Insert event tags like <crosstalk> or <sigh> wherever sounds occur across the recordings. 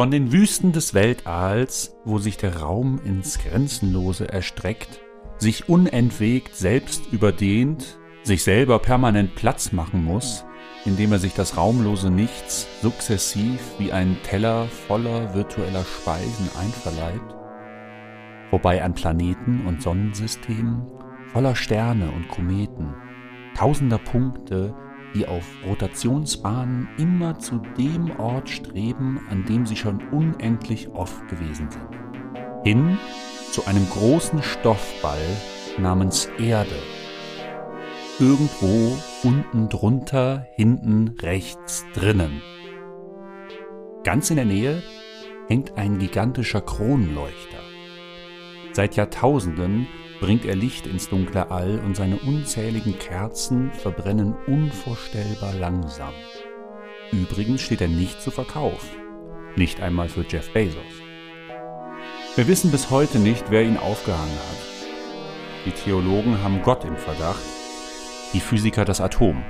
Von den Wüsten des Weltalls, wo sich der Raum ins Grenzenlose erstreckt, sich unentwegt selbst überdehnt, sich selber permanent Platz machen muss, indem er sich das raumlose Nichts sukzessiv wie ein Teller voller virtueller Speisen einverleibt, wobei an Planeten und Sonnensystemen voller Sterne und Kometen, tausender Punkte, die auf Rotationsbahnen immer zu dem Ort streben, an dem sie schon unendlich oft gewesen sind. Hin zu einem großen Stoffball namens Erde. Irgendwo unten drunter, hinten rechts drinnen. Ganz in der Nähe hängt ein gigantischer Kronleuchter. Seit Jahrtausenden bringt er Licht ins dunkle All und seine unzähligen Kerzen verbrennen unvorstellbar langsam. Übrigens steht er nicht zu Verkauf, nicht einmal für Jeff Bezos. Wir wissen bis heute nicht, wer ihn aufgehangen hat. Die Theologen haben Gott im Verdacht, die Physiker das Atom.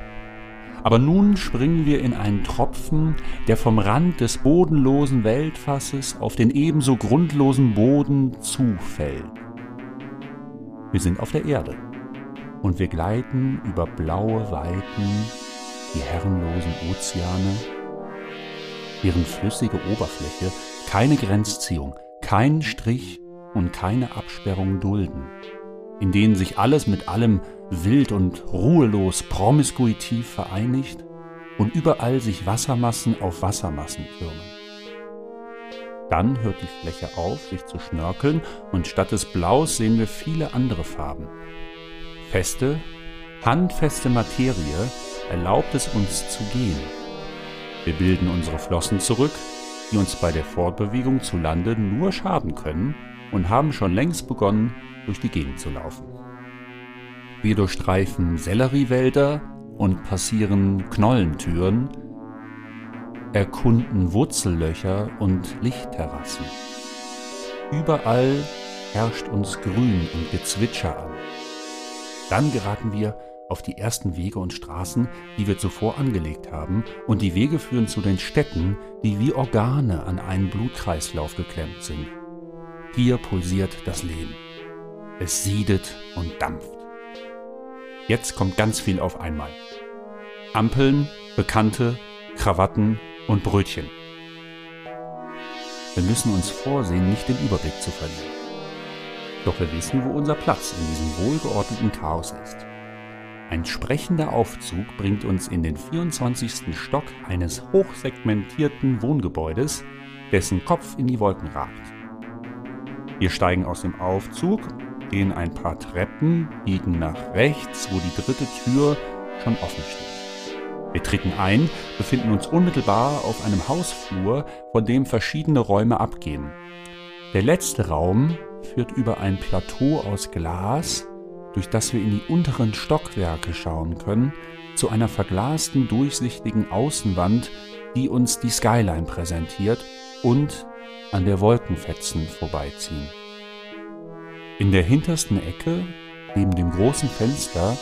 Aber nun springen wir in einen Tropfen, der vom Rand des bodenlosen Weltfasses auf den ebenso grundlosen Boden zufällt. Wir sind auf der Erde und wir gleiten über blaue Weiten, die herrenlosen Ozeane, deren flüssige Oberfläche keine Grenzziehung, keinen Strich und keine Absperrung dulden, in denen sich alles mit allem wild und ruhelos promiskuitiv vereinigt und überall sich Wassermassen auf Wassermassen türmen. Dann hört die Fläche auf, sich zu schnörkeln und statt des Blaus sehen wir viele andere Farben. Feste, handfeste Materie erlaubt es uns zu gehen. Wir bilden unsere Flossen zurück, die uns bei der Fortbewegung zu Lande nur schaden können und haben schon längst begonnen, durch die Gegend zu laufen. Wir durchstreifen Selleriewälder und passieren Knollentüren, erkunden Wurzellöcher und Lichtterrassen. Überall herrscht uns Grün und Gezwitscher an. Dann geraten wir auf die ersten Wege und Straßen, die wir zuvor angelegt haben, und die Wege führen zu den Städten, die wie Organe an einen Blutkreislauf geklemmt sind. Hier pulsiert das Leben. Es siedet und dampft. Jetzt kommt ganz viel auf einmal. Ampeln, Bekannte, Krawatten und Brötchen. Wir müssen uns vorsehen, nicht den Überblick zu verlieren. Doch wir wissen, wo unser Platz in diesem wohlgeordneten Chaos ist. Ein sprechender Aufzug bringt uns in den 24. Stock eines hochsegmentierten Wohngebäudes, dessen Kopf in die Wolken ragt. Wir steigen aus dem Aufzug, gehen ein paar Treppen, biegen nach rechts, wo die dritte Tür schon offen steht. Wir treten ein, befinden uns unmittelbar auf einem Hausflur, von dem verschiedene Räume abgehen. Der letzte Raum führt über ein Plateau aus Glas, durch das wir in die unteren Stockwerke schauen können, zu einer verglasten, durchsichtigen Außenwand, die uns die Skyline präsentiert und an der Wolkenfetzen vorbeiziehen. In der hintersten Ecke, neben dem großen Fenster,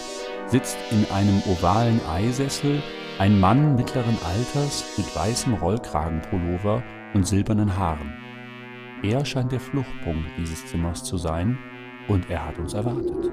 sitzt in einem ovalen Eisessel ein Mann mittleren Alters mit weißem Rollkragenpullover und silbernen Haaren. Er scheint der Fluchtpunkt dieses Zimmers zu sein und er hat uns erwartet.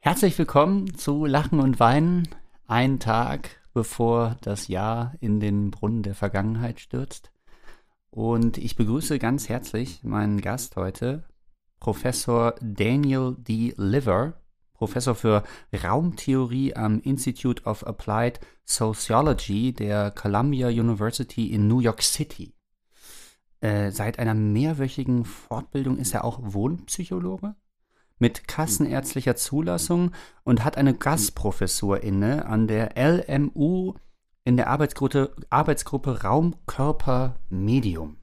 Herzlich willkommen zu Lachen und Weinen. Ein Tag bevor das Jahr in den Brunnen der Vergangenheit stürzt. Und ich begrüße ganz herzlich meinen Gast heute, Professor Daniel D. Liver, Professor für Raumtheorie am Institute of Applied Sociology der Columbia University in New York City. Äh, seit einer mehrwöchigen Fortbildung ist er auch Wohnpsychologe mit kassenärztlicher Zulassung und hat eine Gastprofessur inne an der LMU in der Arbeitsgruppe, Arbeitsgruppe Raum, Körper, Medium.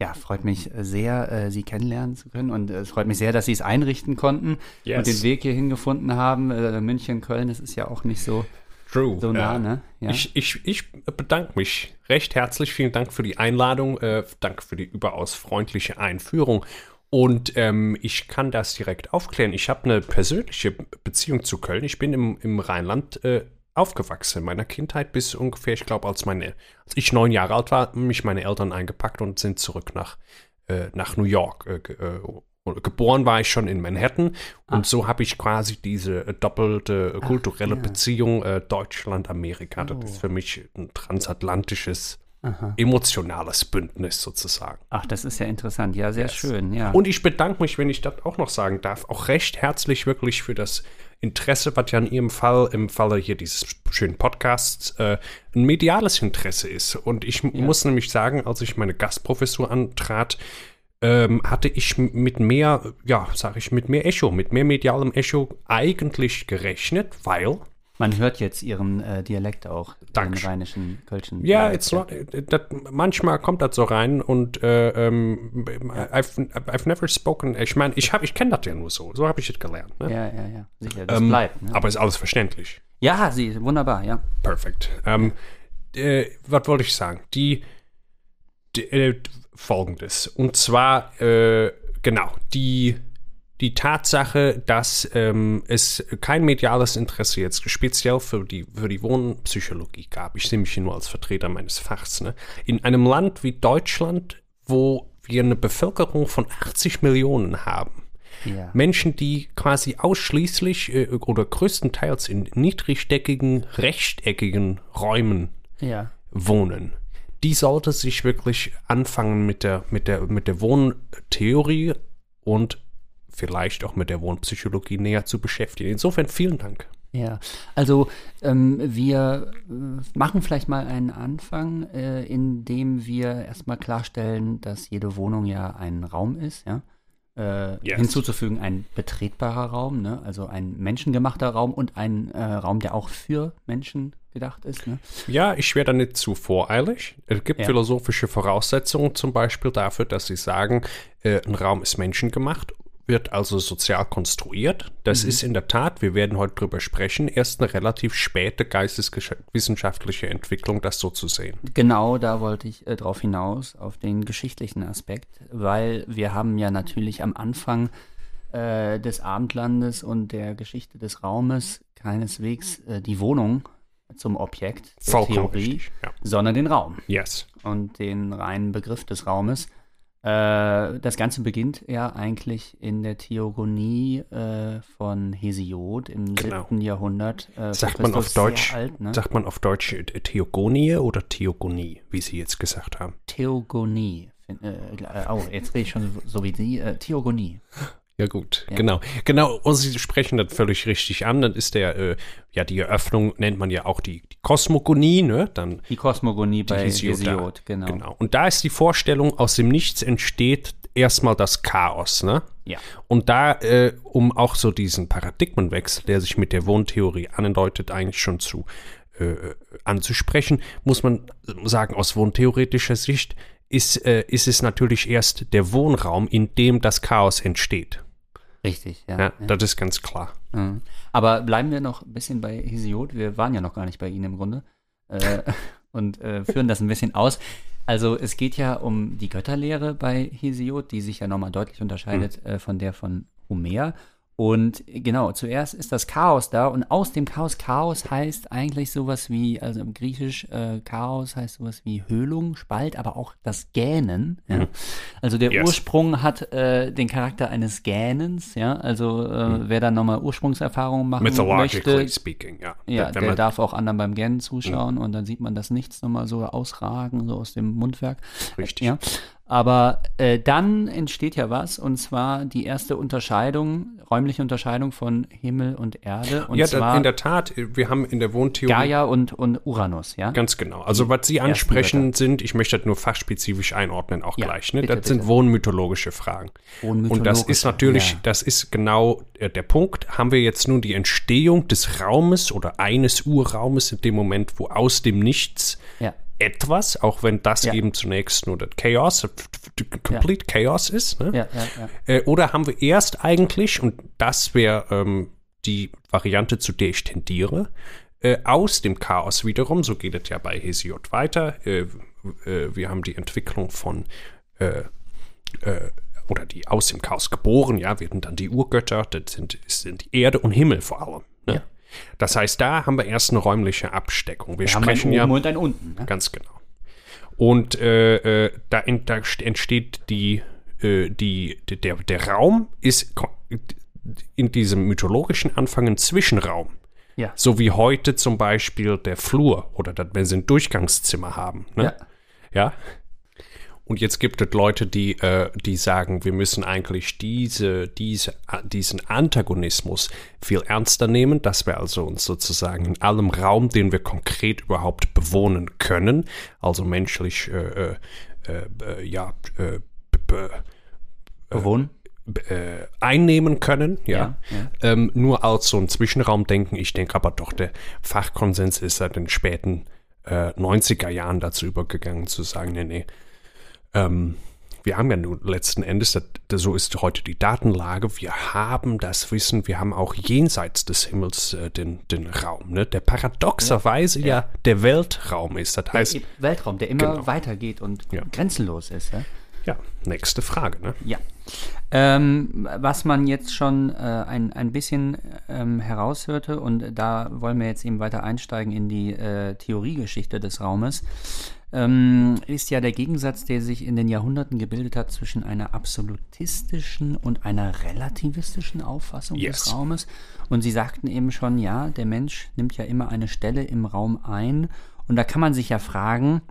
Ja, freut mich sehr, äh, Sie kennenlernen zu können und äh, es freut mich sehr, dass Sie es einrichten konnten yes. und den Weg hierhin gefunden haben. Äh, München, Köln, das ist ja auch nicht so True. so nah, ne? Ja. Ich, ich, ich bedanke mich recht herzlich. Vielen Dank für die Einladung. Äh, danke für die überaus freundliche Einführung. Und ähm, ich kann das direkt aufklären. Ich habe eine persönliche Beziehung zu Köln. Ich bin im, im Rheinland äh, aufgewachsen. In meiner Kindheit bis ungefähr, ich glaube, als, meine, als ich neun Jahre alt war, haben mich meine Eltern eingepackt und sind zurück nach, äh, nach New York. Äh, äh, geboren war ich schon in Manhattan und so habe ich quasi diese äh, doppelte äh, kulturelle ja. Beziehung Deutschland-Amerika. Das ist für mich ein transatlantisches, Aha. emotionales Bündnis sozusagen. Ach, das ist ja interessant. Ja, sehr Yes. schön, ja. Und ich bedanke mich, wenn ich das auch noch sagen darf, auch recht herzlich wirklich für das Interesse, was ja in Ihrem Fall, im Falle hier dieses schönen Podcasts, äh, ein mediales Interesse ist. Und ich muss nämlich sagen, als ich meine Gastprofessur antrat, ähm, hatte ich mit mehr, ja, sage ich, mit mehr Echo, mit mehr medialem Echo eigentlich gerechnet, weil Man hört jetzt Ihren äh, Dialekt auch, den Dankeschön. rheinischen, kölschen. Ja, Dialekt, it's not, that, manchmal kommt das so rein und äh, ähm, I've, I've never spoken. Ich meine, ich, hab- ich kenne das ja nur so. So habe ich es gelernt. Ne? Ja, ja, ja, sicher, das Ähm, bleibt. Ne? Aber ist alles verständlich. Ja, sie, wunderbar, ja. Perfekt. Ähm, äh, was wollte ich sagen? Die, die äh, folgendes. Und zwar, äh, genau, die, die Tatsache, dass ähm, es kein mediales Interesse jetzt speziell für die, für die Wohnpsychologie gab. Ich sehe mich hier nur als Vertreter meines Fachs. Ne? In einem Land wie Deutschland, wo wir eine Bevölkerung von 80 Millionen haben, ja. Menschen, die quasi ausschließlich äh, oder größtenteils in niedrigdeckigen, rechteckigen Räumen Ja. wohnen, die sollte sich wirklich anfangen mit der, mit der, mit der Wohntheorie und vielleicht auch mit der Wohnpsychologie näher zu beschäftigen. Insofern vielen Dank. Ja, also ähm, wir äh, machen vielleicht mal einen Anfang, äh, indem wir erstmal klarstellen, dass jede Wohnung ja ein Raum ist, ja. Äh, Yes. Hinzuzufügen ein betretbarer Raum, ne? also ein menschengemachter Raum und ein äh, Raum, der auch für Menschen gedacht ist. Ne? Ja, ich werde nicht zu voreilig. Es gibt Ja. philosophische Voraussetzungen zum Beispiel dafür, dass sie sagen, äh, ein Raum ist menschengemacht, wird also sozial konstruiert. Das ist in der Tat, wir werden heute drüber sprechen, erst eine relativ späte geisteswissenschaftliche Entwicklung, das so zu sehen. Genau, da wollte ich äh, drauf hinaus, auf den geschichtlichen Aspekt, weil wir haben ja natürlich am Anfang äh, des Abendlandes und der Geschichte des Raumes keineswegs äh, die Wohnung zum Objekt der Vollkommen Theorie, richtig, ja. sondern den Raum Yes. und den reinen Begriff des Raumes. Äh, das Ganze beginnt ja eigentlich in der Theogonie äh, von Hesiod im Genau. 7. Jahrhundert. Äh, Sagt man auf Deutsch, alt, ne? sagt man auf Deutsch äh, Theogonie oder Theogonie, wie Sie jetzt gesagt haben? Theogonie. Äh, oh, jetzt rede ich schon so, so wie Sie. Äh, Theogonie. Ja gut, genau. Genau, und Sie sprechen das völlig richtig an. Dann ist der, äh, ja, die Eröffnung nennt man ja auch die, die Kosmogonie, ne? Dann Die Kosmogonie bei Hesiod. Hesiod, genau. Genau. Und da ist die Vorstellung, aus dem Nichts entsteht erstmal das Chaos, ne? Ja. Und da, äh, um auch so diesen Paradigmenwechsel, der sich mit der Wohntheorie andeutet, eigentlich schon zu äh, anzusprechen, muss man sagen, aus wohntheoretischer Sicht ist, äh, ist es natürlich erst der Wohnraum, in dem das Chaos entsteht. Richtig, ja. Ja, ja. das ist ganz klar. Mhm. Aber bleiben wir noch ein bisschen bei Hesiod. Wir waren ja noch gar nicht bei Ihnen im Grunde. Äh, <laughs> und äh, führen das ein bisschen aus. Also es geht ja um die Götterlehre bei Hesiod, die sich ja nochmal deutlich unterscheidet äh, von der von Homer. Und genau, zuerst ist das Chaos da und aus dem Chaos, Chaos heißt eigentlich sowas wie, also im Griechisch äh, Chaos heißt sowas wie Höhlung, Spalt, aber auch das Gähnen. Ja? Also der Yes. Ursprung hat äh, den Charakter eines Gähnens, ja. Also äh, wer da nochmal Ursprungserfahrungen machen möchte, speaking, ja. ja, der man- darf auch anderen beim Gähnen zuschauen und dann sieht man das Nichts nochmal so ausragen, so aus dem Mundwerk. Richtig. Ja. Aber äh, dann entsteht ja was, und zwar die erste Unterscheidung, räumliche Unterscheidung von Himmel und Erde. Und ja, zwar in der Tat, wir haben in der Wohntheorie Gaia und, und Uranus, ja? Ganz genau. Also was Sie ansprechen sind, ich möchte das nur fachspezifisch einordnen auch Ja, gleich. Ne? bitte, das sind bitte. wohnmythologische Fragen. Und das Wohnmythologische, ist natürlich, ja. das ist genau äh, der Punkt. Haben wir jetzt nun die Entstehung des Raumes oder eines Urraumes in dem Moment, wo aus dem Nichts Ja. Etwas, auch wenn das Ja. eben zunächst nur das Chaos, complete Chaos ist, ne? Ja, ja, ja. Äh, oder haben wir erst eigentlich, und das wäre ähm, die Variante, zu der ich tendiere, äh, aus dem Chaos wiederum, so geht es ja bei Hesiod weiter. Äh, äh, wir haben die Entwicklung von äh, äh, oder die aus dem Chaos geboren, ja, werden dann die Urgötter, das sind, sind Erde und Himmel vor allem. Ne? Das heißt, da haben wir erst eine räumliche Absteckung. Wir, Wir haben sprechen oben ja und ein unten. Ne? Ganz genau. Und äh, äh, da, ent, da entsteht die, äh, die, der, der Raum ist in diesem mythologischen Anfang ein Zwischenraum. Ja. So wie heute zum Beispiel der Flur oder das, wenn sie ein Durchgangszimmer haben. Ne? Ja. Ja. Und jetzt gibt es Leute, die, äh, die sagen, wir müssen eigentlich diese, diese, diesen Antagonismus viel ernster nehmen, dass wir also uns sozusagen in allem Raum, den wir konkret überhaupt bewohnen können, also menschlich, äh, äh, äh, ja, äh, b- Bewohnen. äh, einnehmen können, ja. Ja, Ähm, nur als so ein Zwischenraum denken. Ich denke aber doch, der Fachkonsens ist seit den späten äh, 90er Jahren dazu übergegangen zu sagen, nee, nee, ähm, wir haben ja nun letzten Endes, das, das, so ist heute die Datenlage, wir haben das Wissen, wir haben auch jenseits des Himmels äh, den, den Raum, ne? der paradoxerweise ja. der Weltraum ist. Das heißt, Der Weltraum, der immer Genau. weitergeht und Ja. grenzenlos ist. Ja. ja, nächste Frage. Ne? Ja. Ähm, was man jetzt schon äh, ein, ein bisschen ähm, heraushörte, und da wollen wir jetzt eben weiter einsteigen in die äh, Theoriegeschichte des Raumes, ähm, ist ja der Gegensatz, der sich in den Jahrhunderten gebildet hat zwischen einer absolutistischen und einer relativistischen Auffassung Yes. des Raumes. Und Sie sagten eben schon, ja, der Mensch nimmt ja immer eine Stelle im Raum ein. Und da kann man sich ja fragen,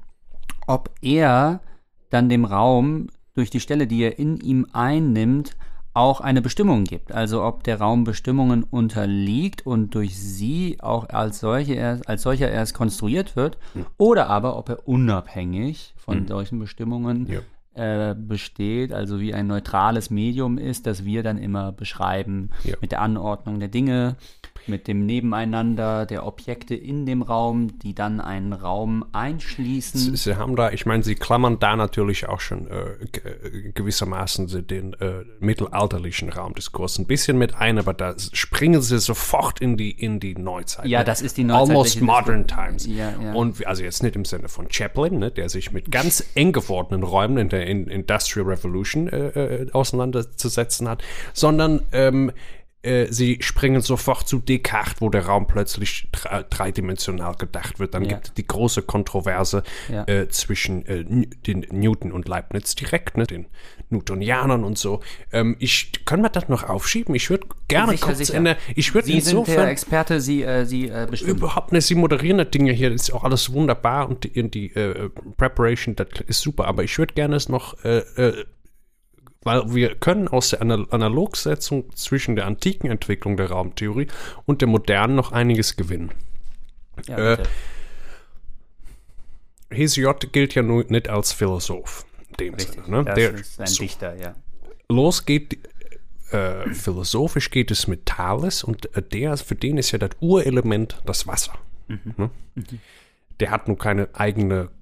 ob er dann dem Raum durch die Stelle, die er in ihm einnimmt, auch eine Bestimmung gibt. Also ob der Raum Bestimmungen unterliegt und durch sie auch als, solche erst, als solcher erst konstruiert wird, oder aber ob er unabhängig von solchen Bestimmungen Ja. äh, besteht, also wie ein neutrales Medium ist, das wir dann immer beschreiben Ja. mit der Anordnung der Dinge, mit dem Nebeneinander der Objekte in dem Raum, die dann einen Raum einschließen. Sie haben da, ich meine, Sie klammern da natürlich auch schon äh, äh, gewissermaßen den äh, mittelalterlichen Raumdiskurs ein bisschen mit ein, aber da springen Sie sofort in die, in die Neuzeit. Ja, ne? das ist die neuzeitliche Almost modern times. Ja, ja. Und also jetzt nicht im Sinne von Chaplin, ne, der sich mit ganz eng gewordenen Räumen in der in Industrial Revolution äh, äh, auseinanderzusetzen hat, sondern ähm, äh, sie springen sofort zu Descartes, wo der Raum plötzlich dre- dreidimensional gedacht wird. Dann Ja. gibt es die große Kontroverse Ja. äh, zwischen äh, den Newton und Leibniz direkt, ne, den Newtonianern und so. Ähm, ich können wir das noch aufschieben? Ich würde gerne Sicher, kurz sicher. in der, ich würde Sie sind der insofern Experte, Sie, äh, Sie äh, bestimmen. überhaupt nicht, Sie moderieren das Ding ja hier, das ist auch alles wunderbar und die, die Preparation, das ist super, aber ich würde gerne es noch, äh, äh, weil wir können aus der Anal Analogsetzung zwischen der antiken Entwicklung der Raumtheorie und der modernen noch einiges gewinnen. Ja, äh, bitte. Hesiod gilt ja nun nicht als Philosoph. In dem Richtig. Sinne, ne? Das Der, ist ein so, Dichter, ja. los geht, äh, philosophisch geht es mit Thales und äh, der, für den ist ja das Urelement das Wasser. Ne? Der hat nun keine eigene äh,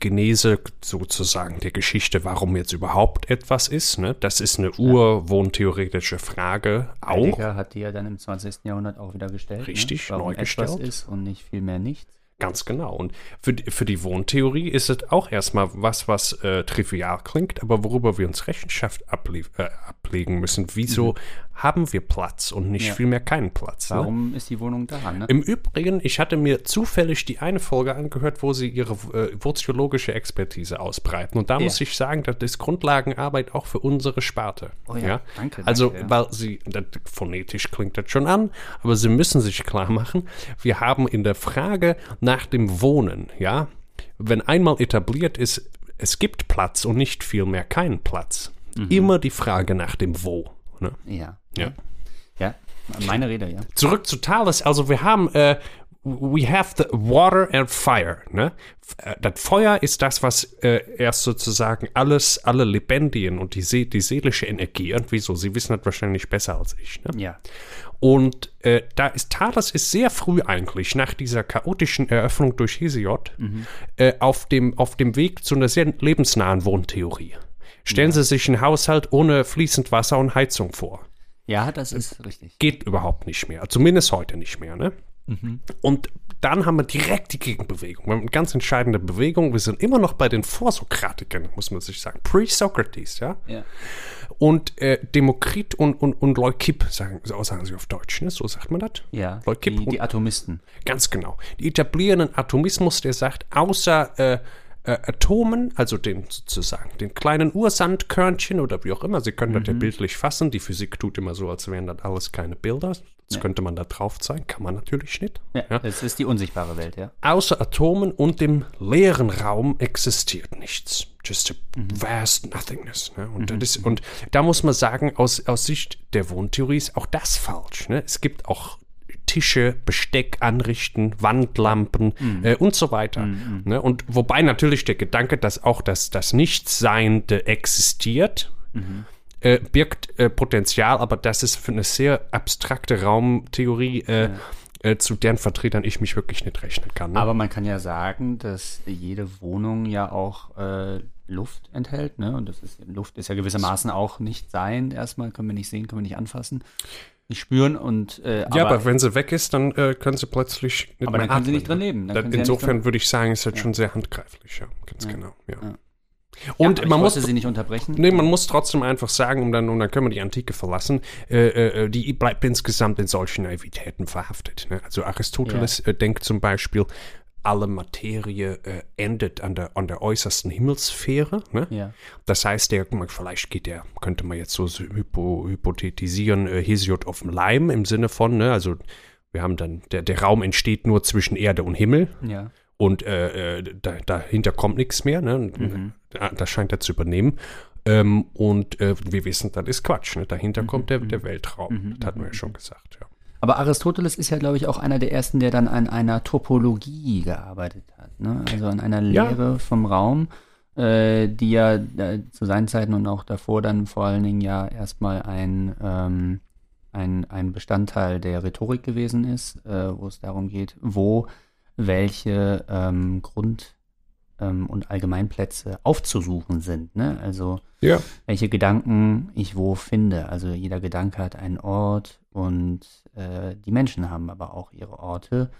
Genese sozusagen der Geschichte, warum jetzt überhaupt etwas ist. Ne? Das ist eine urwohntheoretische Frage auch. Heidegger hat die ja dann im 20. Jahrhundert auch wieder gestellt. Richtig, ne? Warum neu etwas gestellt. ist und nicht vielmehr nichts. Ganz genau. Und für, die- für die Wohntheorie ist es auch erstmal was, was äh, trivial klingt, aber worüber wir uns Rechenschaft äh, ablegen müssen. Wieso haben wir Platz und nicht. Ja. vielmehr keinen Platz? Ne? Warum ist die Wohnung da? Ne? Im Übrigen, ich hatte mir zufällig die eine Folge angehört, wo sie ihre äh, soziologische Expertise ausbreiten. Und da Ja. muss ich sagen, das ist Grundlagenarbeit auch für unsere Sparte. Oh ja, danke, Also, danke, ja. weil sie, das, phonetisch klingt das schon an, aber sie müssen sich klar machen, wir haben in der Frage nach dem Wohnen, ja, wenn einmal etabliert ist, es gibt Platz und nicht vielmehr keinen Platz, Mhm. immer die Frage nach dem Wo. Ne? Ja. Ja. Ja, meine Rede, ja. Zurück zu Thales. Also wir haben, äh, we have the water and fire. Ne? Äh, Das Feuer ist das, was äh, erst sozusagen alles, alle Lebendigen und die, See, die seelische Energie, und wieso, Sie wissen das wahrscheinlich besser als ich. Ne? Ja. Und äh, da ist Thales ist sehr früh eigentlich nach dieser chaotischen Eröffnung durch Hesiod äh, auf, dem, auf dem Weg zu einer sehr lebensnahen Wohntheorie. Stellen Sie sich einen Haushalt ohne fließend Wasser und Heizung vor Ja, das ist richtig. geht überhaupt nicht mehr. Zumindest heute nicht mehr. Ne? Mhm. Und dann haben wir direkt die Gegenbewegung. Wir haben eine ganz entscheidende Bewegung. Wir sind immer noch bei den Vorsokratikern, muss man sich sagen. Pre-Socrates, ja. Ja. Und äh, Demokrit und, und, und Leukipp, sagen, so sagen sie auf Deutsch, ne? so sagt man das. Ja, Leukipp die, und- die Atomisten. Ganz genau. Die etablieren einen Atomismus, der sagt, außer äh, äh, Atomen, also den sozusagen, den kleinen Ursandkörnchen oder wie auch immer, Sie können das ja bildlich fassen. Die Physik tut immer so, als wären das alles keine Bilder. Das könnte man da drauf zeigen, kann man natürlich nicht. Ja, Ja. Das ist die unsichtbare Welt, ja. Außer Atomen und dem leeren Raum existiert nichts. Just a vast nothingness. Ne? Und, das ist, und da muss man sagen, aus, aus Sicht der Wohntheorie ist auch das falsch. Ne? Es gibt auch Tische, Besteck anrichten, Wandlampen äh, und so weiter. Ne? Und wobei natürlich der Gedanke, dass auch das, das Nichtseiende existiert, äh, birgt äh, Potenzial, aber das ist für eine sehr abstrakte Raumtheorie, äh, äh, zu deren Vertretern ich mich wirklich nicht rechnen kann. Ne? Aber man kann ja sagen, dass jede Wohnung ja auch äh, Luft enthält, ne? Und das ist Luft ist ja gewissermaßen auch nicht sein. Erstmal können wir nicht sehen, können wir nicht anfassen, nicht spüren und äh, ja, aber, wenn sie weg ist, dann äh, können sie plötzlich nicht Aber mehr dann sie atmen, nicht drin ne? leben. Dann sie ja nicht insofern drin- würde ich sagen, ist das schon sehr handgreiflich, ja, ganz genau. Ja. Ja. Und ja, ich man muss sie nicht unterbrechen. Nee, man muss trotzdem einfach sagen, und dann, und dann können wir die Antike verlassen, äh, äh, die bleibt insgesamt in solchen Naivitäten verhaftet. Ne? Also Aristoteles äh, denkt zum Beispiel, alle Materie äh, endet an der, an der äußersten Himmelssphäre. Ne? Ja. Das heißt, der, vielleicht geht der, könnte man jetzt so hypo, hypothetisieren, äh, Hesiod auf dem Leim im Sinne von, ne? also wir haben dann, der, der Raum entsteht nur zwischen Erde und Himmel Ja. und äh, äh, da, dahinter kommt nichts mehr. Ne? Mhm. äh, Das scheint er zu übernehmen. Ähm, und äh, wir wissen, das ist Quatsch. Ne? Dahinter kommt der, der Weltraum. Das hatten wir ja schon gesagt. Ja. Aber Aristoteles ist ja, glaube ich, auch einer der ersten, der dann an einer Topologie gearbeitet hat. Ne? Also an einer Ja. Lehre vom Raum, äh, die ja äh, zu seinen Zeiten und auch davor dann vor allen Dingen ja erstmal ein, ähm, ein, ein Bestandteil der Rhetorik gewesen ist, äh, wo es darum geht, wo welche ähm, Grund- und Allgemeinplätze aufzusuchen sind. Ne? Also ja. welche Gedanken ich wo finde. Also jeder Gedanke hat einen Ort und äh, die Menschen haben aber auch ihre Orte.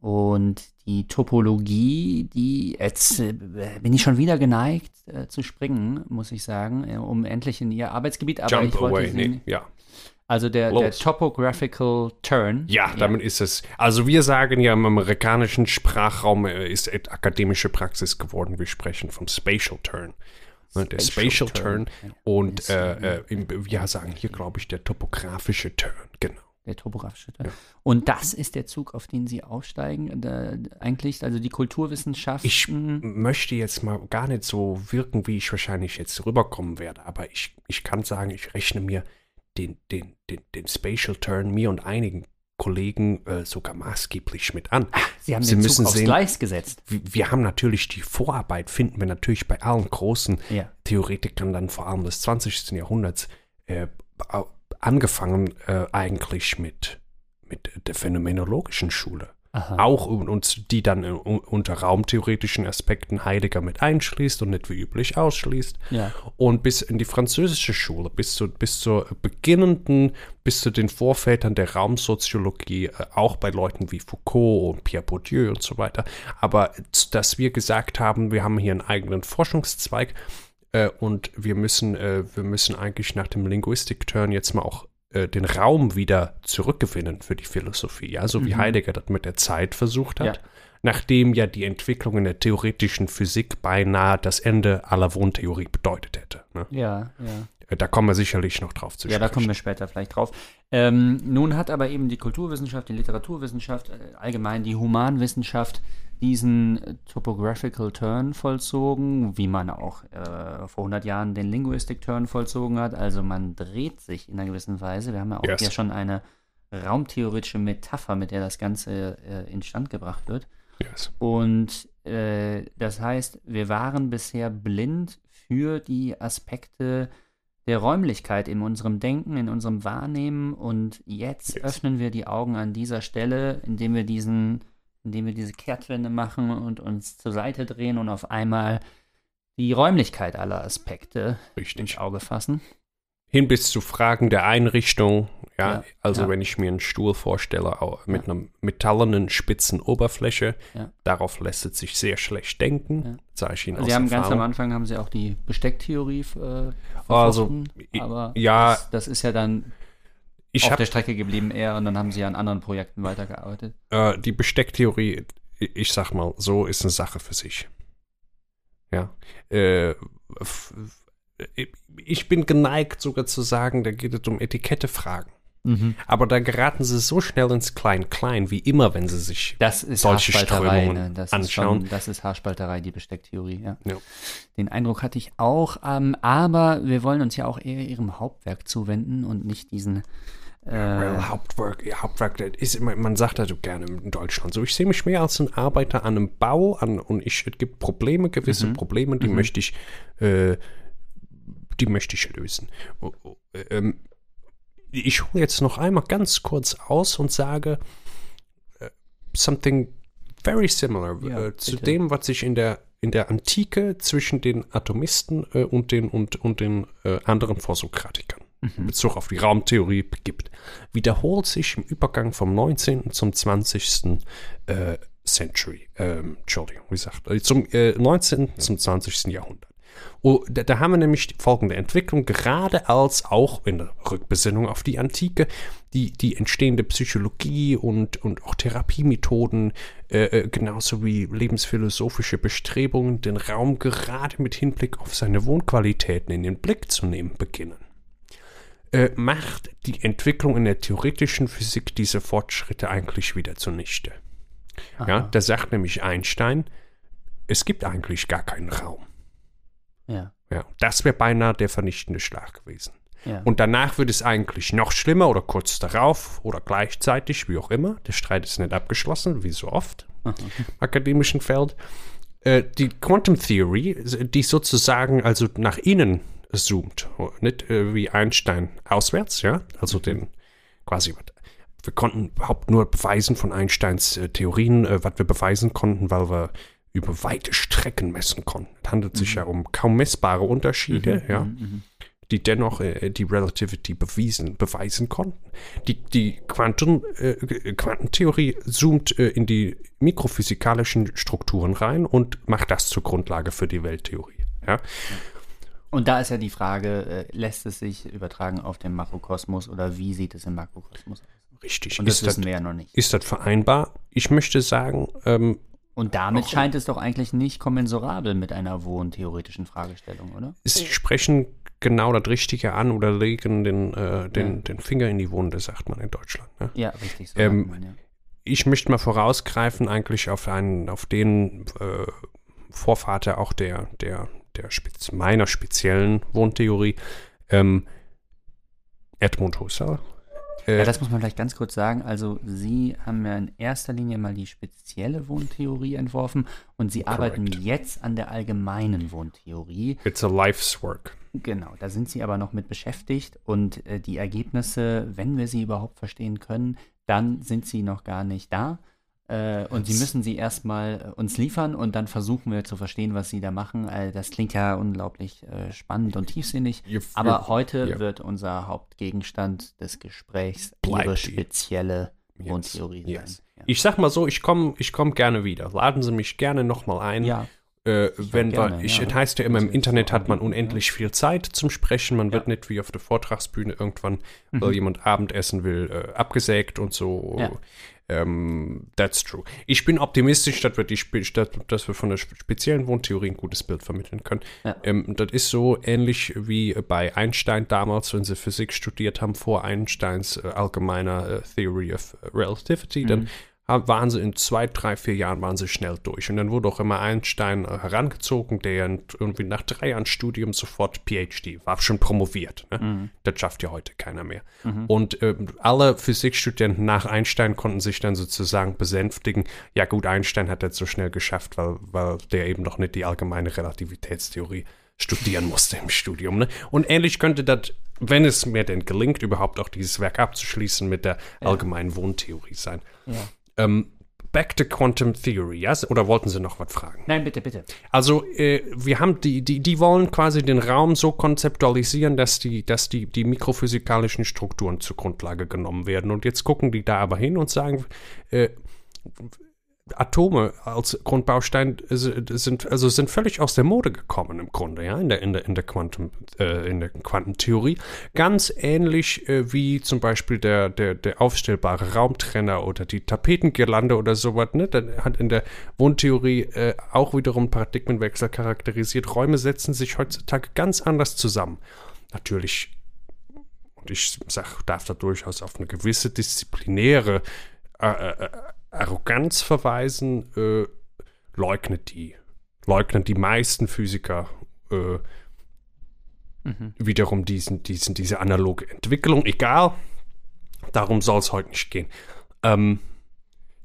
Und die Topologie, die jetzt äh, bin ich schon wieder geneigt äh, zu springen, muss ich sagen, äh, um endlich in ihr Arbeitsgebiet. Aber Jump ich wollte away. sie, Nee, ja. Also der, der. Topographical Turn. ja, damit ist es. Also wir sagen ja im amerikanischen Sprachraum äh, ist et- akademische Praxis geworden. Wir sprechen vom Spatial Turn. Ne, Der Spatial Spatial Turn. Turn. Ja. Und äh, äh, im, wir sagen hier, glaube ich, der topografische Turn. Genau. Der topografische Turn. Und das ist der Zug, auf den Sie aufsteigen, da, eigentlich, also die Kulturwissenschaften. Ich möchte jetzt mal gar nicht so wirken, wie ich wahrscheinlich jetzt rüberkommen werde, aber ich, ich kann sagen, ich rechne mir den, den, den, den Spatial Turn mir und einigen Kollegen äh, sogar maßgeblich mit an. Sie haben Sie den müssen Zug aufs sehen- Gleis gesetzt. Wir, wir haben natürlich die Vorarbeit, finden wir natürlich bei allen großen Ja. Theoretikern dann vor allem des 20. Jahrhunderts äh, angefangen äh, eigentlich mit, mit der phänomenologischen Schule. Aha. Auch und, die dann äh, un- unter raumtheoretischen Aspekten Heidegger mit einschließt und nicht wie üblich ausschließt. Ja. Und bis in die französische Schule, bis zu, bis zur beginnenden, bis zu den Vorvätern der Raumsoziologie, äh, auch bei Leuten wie Foucault und Pierre Bourdieu und so weiter. Aber dass wir gesagt haben, wir haben hier einen eigenen Forschungszweig äh, und wir müssen, wir müssen eigentlich nach dem Linguistik-Turn jetzt mal auch äh, den Raum wieder zurückgewinnen für die Philosophie. Ja, so wie Heidegger das mit der Zeit versucht hat. Ja. Nachdem ja die Entwicklung in der theoretischen Physik beinahe das Ende aller Wohntheorie bedeutet hätte. Ne? Ja, ja. Äh, Da kommen wir sicherlich noch drauf zu Ja, da sprechen. kommen wir später vielleicht drauf. Ähm, nun hat aber eben die Kulturwissenschaft, die Literaturwissenschaft, äh, allgemein die Humanwissenschaft diesen äh, Topographical Turn vollzogen, wie man auch äh, vor 100 Jahren den Linguistic Turn vollzogen hat. Also man dreht sich in einer gewissen Weise. Wir haben ja auch Yes. hier schon eine raumtheoretische Metapher, mit der das Ganze äh, instand gebracht wird. Yes. Und äh, das heißt, wir waren bisher blind für die Aspekte der Räumlichkeit in unserem Denken, in unserem Wahrnehmen und jetzt Yes. öffnen wir die Augen an dieser Stelle, indem wir diesen, indem wir diese Kehrtwende machen und uns zur Seite drehen und auf einmal die Räumlichkeit aller Aspekte Richtig. ins Auge fassen. hin bis zu Fragen der Einrichtung. Ja, Ja, also ja. wenn ich mir einen Stuhl vorstelle mit einer metallenen, spitzen Oberfläche, Ja. darauf lässt es sich sehr schlecht denken. Ja. Sage ich Ihnen Sie aus haben ganz am Erfahrung. Anfang haben Sie auch die Bestecktheorie äh, Also, verfochten, aber ja. das, das ist ja dann Ich auf der Strecke geblieben eher und dann haben Sie an anderen Projekten weitergearbeitet. äh, die Bestecktheorie, ich sag mal, so ist eine Sache für sich. Ja. Äh, f- ich bin geneigt sogar zu sagen, da geht es um Etikettefragen. Aber da geraten sie so schnell ins Klein-Klein, wie immer, wenn sie sich solche Strömungen ne? das anschauen. Ist schon, das ist Haarspalterei, die Bestecktheorie, ja. Ja. Den Eindruck hatte ich auch, ähm, aber wir wollen uns ja auch eher Ihrem Hauptwerk zuwenden und nicht diesen äh, Well, Hauptwerk, Hauptwerk, ist man sagt das so gerne in Deutschland so. Ich sehe mich mehr als ein Arbeiter an einem Bau an und ich, es gibt Probleme, gewisse Probleme, die möchte ich, äh, die möchte ich lösen. Oh, oh, ähm, ich hole jetzt noch einmal ganz kurz aus und sage äh, something very similar Ja, äh, zu dem, was sich in der in der Antike zwischen den Atomisten äh, und den und, und den anderen Vorsokratikern in Bezug auf die Raumtheorie begibt, wiederholt sich im Übergang vom 19. zum 20. Äh, Century, ähm, Entschuldigung, wie gesagt, zum äh, 19. zum 20. Jahrhundert. Oh, da, da haben wir nämlich folgende Entwicklung, gerade als auch in der Rückbesinnung auf die Antike, die, die entstehende Psychologie und, und auch Therapiemethoden, äh, äh, genauso wie lebensphilosophische Bestrebungen, den Raum gerade mit Hinblick auf seine Wohnqualitäten in den Blick zu nehmen beginnen äh, macht die Entwicklung in der theoretischen Physik diese Fortschritte eigentlich wieder zunichte. Ja, da sagt nämlich Einstein, es gibt eigentlich gar keinen Raum. ja, Ja, das wäre beinahe der vernichtende Schlag gewesen. ja. Und danach wird es eigentlich noch schlimmer oder kurz darauf oder gleichzeitig, wie auch immer. Der Streit ist nicht abgeschlossen, wie so oft <laughs> im akademischen Feld. Äh, die Quantum Theory, die sozusagen also nach innen zoomt, nicht äh, wie Einstein auswärts, ja, also den quasi, wir konnten überhaupt nur beweisen von Einsteins äh, Theorien, äh, was wir beweisen konnten, weil wir über weite Strecken messen konnten. Es handelt sich ja um kaum messbare Unterschiede, ja, die dennoch äh, die Relativity bewiesen, beweisen konnten. Die, die Quanten, äh, Quantentheorie zoomt äh, in die mikrophysikalischen Strukturen rein und macht das zur Grundlage für die Welttheorie. Ja? Und da ist ja die Frage, äh, lässt es sich übertragen auf den Makrokosmos oder wie sieht es im Makrokosmos aus? Richtig. Und das ist, das, wissen wir ja noch nicht. ist das vereinbar? Ich möchte sagen, ähm, Und damit scheint es doch eigentlich nicht kommensurabel mit einer wohntheoretischen Fragestellung, oder? Sie sprechen genau das Richtige an oder legen den, äh, den, den Finger in die Wunde, sagt man in Deutschland. Ne? Ja, richtig. So Ähm, man, ja. Ich möchte mal vorausgreifen eigentlich auf einen, auf den äh, Vorvater auch der, der, der Spez meiner speziellen Wohntheorie, ähm, Edmund Husserl. Äh, Ja, das muss man vielleicht ganz kurz sagen. Also, Sie haben ja in erster Linie mal die spezielle Wohntheorie entworfen und Sie arbeiten jetzt an der allgemeinen Wohntheorie. it's a life's work. Genau, da sind Sie aber noch mit beschäftigt und äh, die Ergebnisse, wenn wir sie überhaupt verstehen können, dann sind sie noch gar nicht da. Äh, und Sie müssen sie erstmal äh, uns liefern und dann versuchen wir zu verstehen, was Sie da machen. Äh, das klingt ja unglaublich äh, spannend und tiefsinnig. Aber heute ja. wird unser Hauptgegenstand des Gesprächs Bleibt Ihre spezielle Yes, Wohntheorie yes. sein. Ja. Ich sag mal so, ich komme ich komm gerne wieder. Laden Sie mich gerne nochmal ein. ja, Äh, wenn gerne, wir, ich, ja. es heißt ja immer, im ich Internet hat man unendlich viel Zeit zum Sprechen. Man wird Ja. nicht wie auf der Vortragsbühne irgendwann, Mhm. weil jemand Abendessen will, äh, abgesägt und so. Ja. Ähm, that's true. Ich bin optimistisch, dass wir, die, Spe- dass, wir von der spe- speziellen Wohntheorie ein gutes Bild vermitteln können. Ähm, das ist so ähnlich wie bei Einstein damals, wenn sie Physik studiert haben, vor Einsteins äh, allgemeiner äh, Theory of Relativity. Dann ha- waren sie in zwei, drei, vier Jahren waren sie schnell durch. Und dann wurde auch immer Einstein äh, herangezogen, der irgendwie nach drei Jahren Studium sofort PhD war, schon promoviert. Ne? Das schafft ja heute keiner mehr. Und ähm, alle Physikstudenten nach Einstein konnten sich dann sozusagen besänftigen, ja gut, Einstein hat das so schnell geschafft, weil, weil der eben noch nicht die allgemeine Relativitätstheorie studieren musste im Studium. Ne? Und ähnlich könnte das, wenn es mir denn gelingt, überhaupt auch dieses Werk abzuschließen, mit der allgemeinen Wohntheorie sein. ja. Ähm, back to Quantum Theory, ja? Oder wollten Sie noch was fragen? Nein, bitte, bitte. Also, äh, wir haben die, die, die wollen quasi den Raum so konzeptualisieren, dass die, dass die, die mikrophysikalischen Strukturen zur Grundlage genommen werden. Und jetzt gucken die da aber hin und sagen, äh, Atome als Grundbaustein sind also sind völlig aus der Mode gekommen im Grunde ja in der in der in der Quantum äh, in der Quantentheorie. Ganz ähnlich äh, wie zum Beispiel der der der aufstellbare Raumtrenner oder die Tapetengirlande oder sowas ne? Dann hat in der Wohntheorie äh, auch wiederum Paradigmenwechsel charakterisiert. Räume setzen sich heutzutage ganz anders zusammen. Natürlich und ich sag darf da durchaus auf eine gewisse disziplinäre äh, äh, Arroganz verweisen, äh, leugnet die. Leugnen die meisten Physiker äh, mhm. wiederum diesen, diesen, diese analoge Entwicklung. Egal, darum soll es heute nicht gehen. Ähm,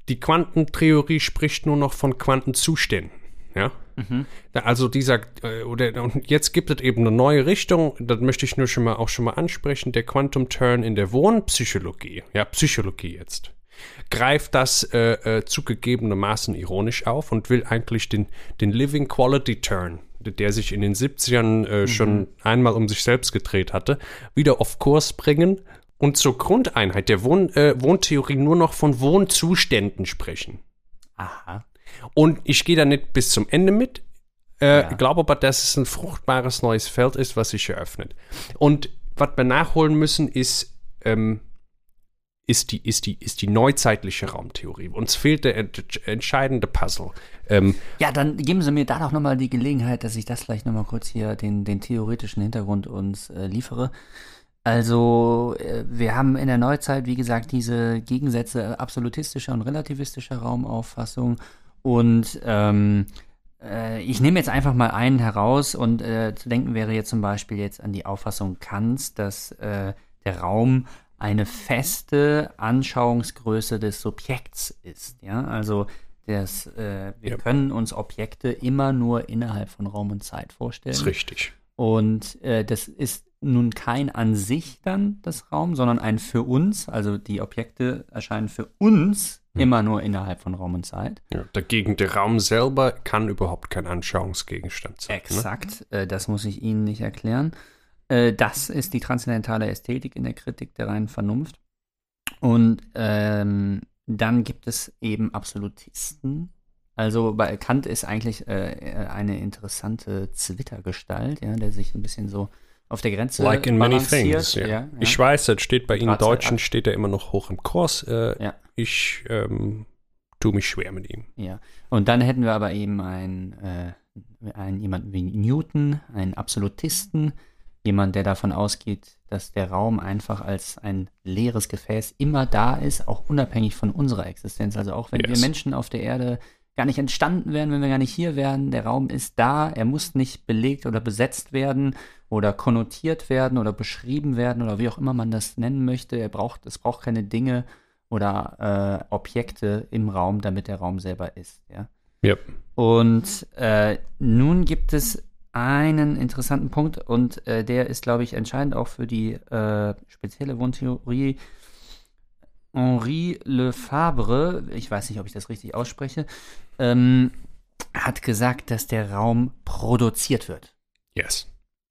die Quantentheorie spricht nur noch von Quantenzuständen. Ja? Mhm. Also dieser, äh, oder und jetzt gibt es eben eine neue Richtung, das möchte ich nur schon mal auch schon mal ansprechen, der Quantum Turn in der Wohnpsychologie. Ja, Psychologie jetzt greift das äh, äh, zugegebenermaßen ironisch auf und will eigentlich den, den Living Quality Turn, der sich in den 70ern äh, mhm. schon einmal um sich selbst gedreht hatte, wieder auf Kurs bringen und zur Grundeinheit der Wohn, äh, Wohntheorie nur noch von Wohnzuständen sprechen. Aha. Und ich gehe da nicht bis zum Ende mit. Äh, ja. glaube aber, dass es ein fruchtbares neues Feld ist, was sich eröffnet. Und was wir nachholen müssen, ist ähm, ist die, ist die, ist die neuzeitliche Raumtheorie. Uns fehlt der entscheidende Puzzle. Ähm, ja, dann geben Sie mir da doch nochmal die Gelegenheit, dass ich das vielleicht nochmal kurz hier den, den theoretischen Hintergrund uns äh, liefere. Also, äh, wir haben in der Neuzeit, wie gesagt, diese Gegensätze absolutistischer und relativistischer Raumauffassung. Und ähm, äh, ich nehme jetzt einfach mal einen heraus und äh, zu denken wäre jetzt zum Beispiel jetzt an die Auffassung Kants, dass äh, der Raum eine feste Anschauungsgröße des Subjekts ist. Ja, also das, äh, wir ja. können uns Objekte immer nur innerhalb von Raum und Zeit vorstellen. Das ist richtig. Und äh, das ist nun kein an sich dann das Raum, sondern ein für uns. Also die Objekte erscheinen für uns hm. immer nur innerhalb von Raum und Zeit. Ja, dagegen der Raum selber kann überhaupt kein Anschauungsgegenstand sein. Ne? Exakt, ne? äh, das muss ich Ihnen nicht erklären. Äh, das ist die transzendentale Ästhetik in der Kritik der reinen Vernunft. Und ähm, dann gibt es eben Absolutisten. Also bei Kant ist eigentlich äh, eine interessante Zwittergestalt, ja, der sich ein bisschen so auf der Grenze Like in many things, ja. Ja, ja. Ich weiß, das steht bei Ihnen Deutschen, steht er immer noch hoch im Kurs. Äh, ich ähm, tue mich schwer mit ihm. Ja, und dann hätten wir aber eben einen, äh, einen jemanden wie Newton, einen Absolutisten, Jemand, der davon ausgeht, dass der Raum einfach als ein leeres Gefäß immer da ist, auch unabhängig von unserer Existenz. Also auch wenn yes. wir Menschen auf der Erde gar nicht entstanden wären, wenn wir gar nicht hier wären, der Raum ist da, er muss nicht belegt oder besetzt werden oder konnotiert werden oder beschrieben werden oder wie auch immer man das nennen möchte. Er braucht, es braucht keine Dinge oder äh, Objekte im Raum, damit der Raum selber ist. Ja. Yep. Und äh, nun gibt es einen interessanten Punkt und äh, der ist, glaube ich, entscheidend auch für die äh, spezielle Wohntheorie. Henri Lefebvre, ich weiß nicht, ob ich das richtig ausspreche, ähm, hat gesagt, dass der Raum produziert wird. Yes.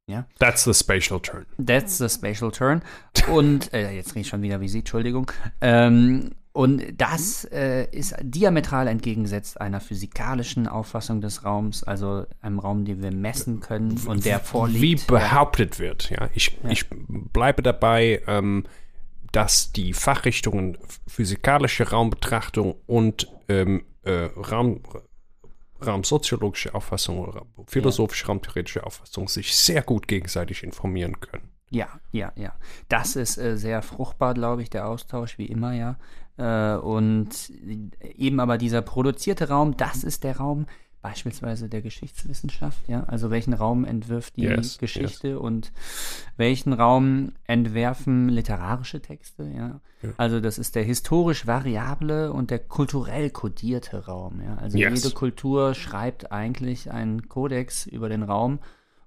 Ja? That's the spatial turn. That's the spatial turn. Und äh, jetzt rede ich schon wieder wie Sie, Entschuldigung. Ähm, und das äh, ist diametral entgegengesetzt einer physikalischen Auffassung des Raums, also einem Raum, den wir messen können und der vorliegt. Wie behauptet wird, ja. Ich, ja. ich bleibe dabei, ähm, dass die Fachrichtungen physikalische Raumbetrachtung und ähm, äh, Raum, raumsoziologische Auffassung oder philosophische, ja. raumtheoretische Auffassung sich sehr gut gegenseitig informieren können. Ja, ja, ja. Das ist äh, sehr fruchtbar, glaube ich, der Austausch, wie immer, ja. Äh, und eben aber dieser produzierte Raum, das ist der Raum beispielsweise der Geschichtswissenschaft, ja, also welchen Raum entwirft die yes, Geschichte yes. und welchen Raum entwerfen literarische Texte, ja? ja? Also das ist der historisch variable und der kulturell kodierte Raum, ja. Also yes. jede Kultur schreibt eigentlich einen Kodex über den Raum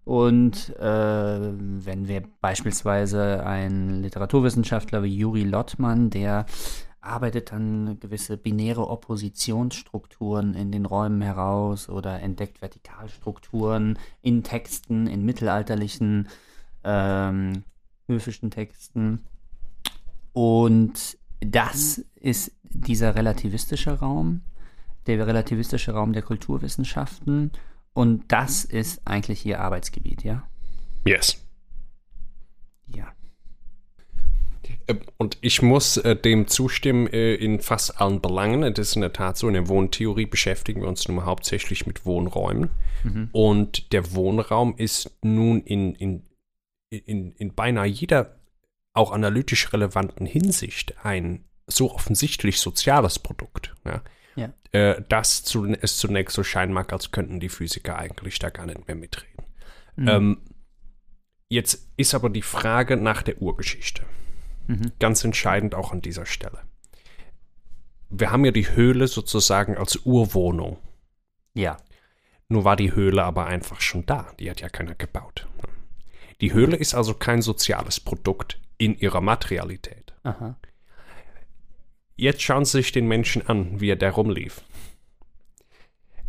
und äh, wenn wir beispielsweise einen Literaturwissenschaftler wie Juri Lottmann, der arbeitet dann gewisse binäre Oppositionsstrukturen in den Räumen heraus oder entdeckt Vertikalstrukturen in Texten, in mittelalterlichen ähm, höfischen Texten. Und das ist dieser relativistische Raum, der relativistische Raum der Kulturwissenschaften. Und das ist eigentlich ihr Arbeitsgebiet, ja? Yes. Ja. Äh, Und ich muss äh, dem zustimmen äh, in fast allen Belangen. Das ist in der Tat so. In der Wohntheorie beschäftigen wir uns nun mal hauptsächlich mit Wohnräumen. Und der Wohnraum ist nun in, in, in, in beinahe jeder auch analytisch relevanten Hinsicht ein so offensichtlich soziales Produkt. Ja? Ja. Äh, dass zu, es zunächst so scheinen mag, als könnten die Physiker eigentlich da gar nicht mehr mitreden. Ähm, jetzt ist aber die Frage nach der Urgeschichte. Ganz entscheidend auch an dieser Stelle. Wir haben ja die Höhle sozusagen als Urwohnung. Ja. Nur war die Höhle aber einfach schon da. Die hat ja keiner gebaut. Die Höhle ist also kein soziales Produkt in ihrer Materialität. Aha. Jetzt schauen Sie sich den Menschen an, wie er da rumlief.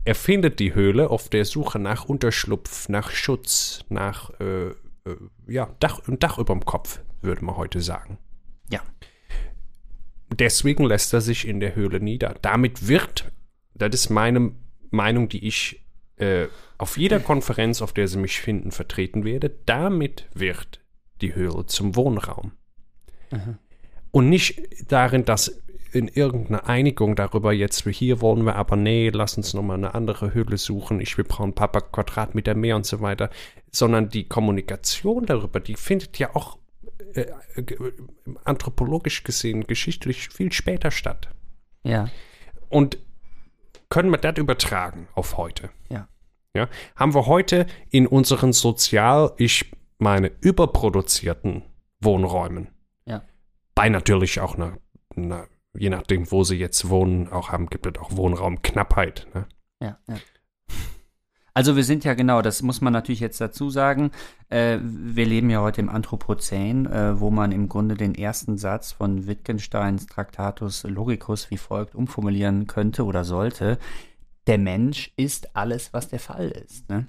Er findet die Höhle auf der Suche nach Unterschlupf, nach Schutz, nach äh, äh, ja, Dach, Dach überm Kopf, würde man heute sagen. Ja. Deswegen lässt er sich in der Höhle nieder. Damit wird, das ist meine Meinung, die ich äh, auf jeder Konferenz, auf der Sie mich finden, vertreten werde, damit wird die Höhle zum Wohnraum. Und nicht darin, dass in irgendeiner Einigung darüber jetzt, hier wollen wir aber, nee, lass uns nochmal eine andere Höhle suchen, ich, wir brauchen ein paar Quadratmeter mehr und so weiter, sondern die Kommunikation darüber, die findet ja auch äh, anthropologisch gesehen, geschichtlich viel später statt. Ja. Und können wir das übertragen auf heute? Ja. Ja, haben wir heute in unseren sozial, ich meine, überproduzierten Wohnräumen, Ja. bei natürlich auch einer, einer je nachdem, wo sie jetzt wohnen, auch haben, gibt es auch Wohnraumknappheit. Ne? Ja, ja. Also wir sind ja genau, das muss man natürlich jetzt dazu sagen, äh, wir leben ja heute im Anthropozän, äh, wo man im Grunde den ersten Satz von Wittgensteins Traktatus Logicus wie folgt umformulieren könnte oder sollte. Der Mensch ist alles, was der Fall ist. Ne?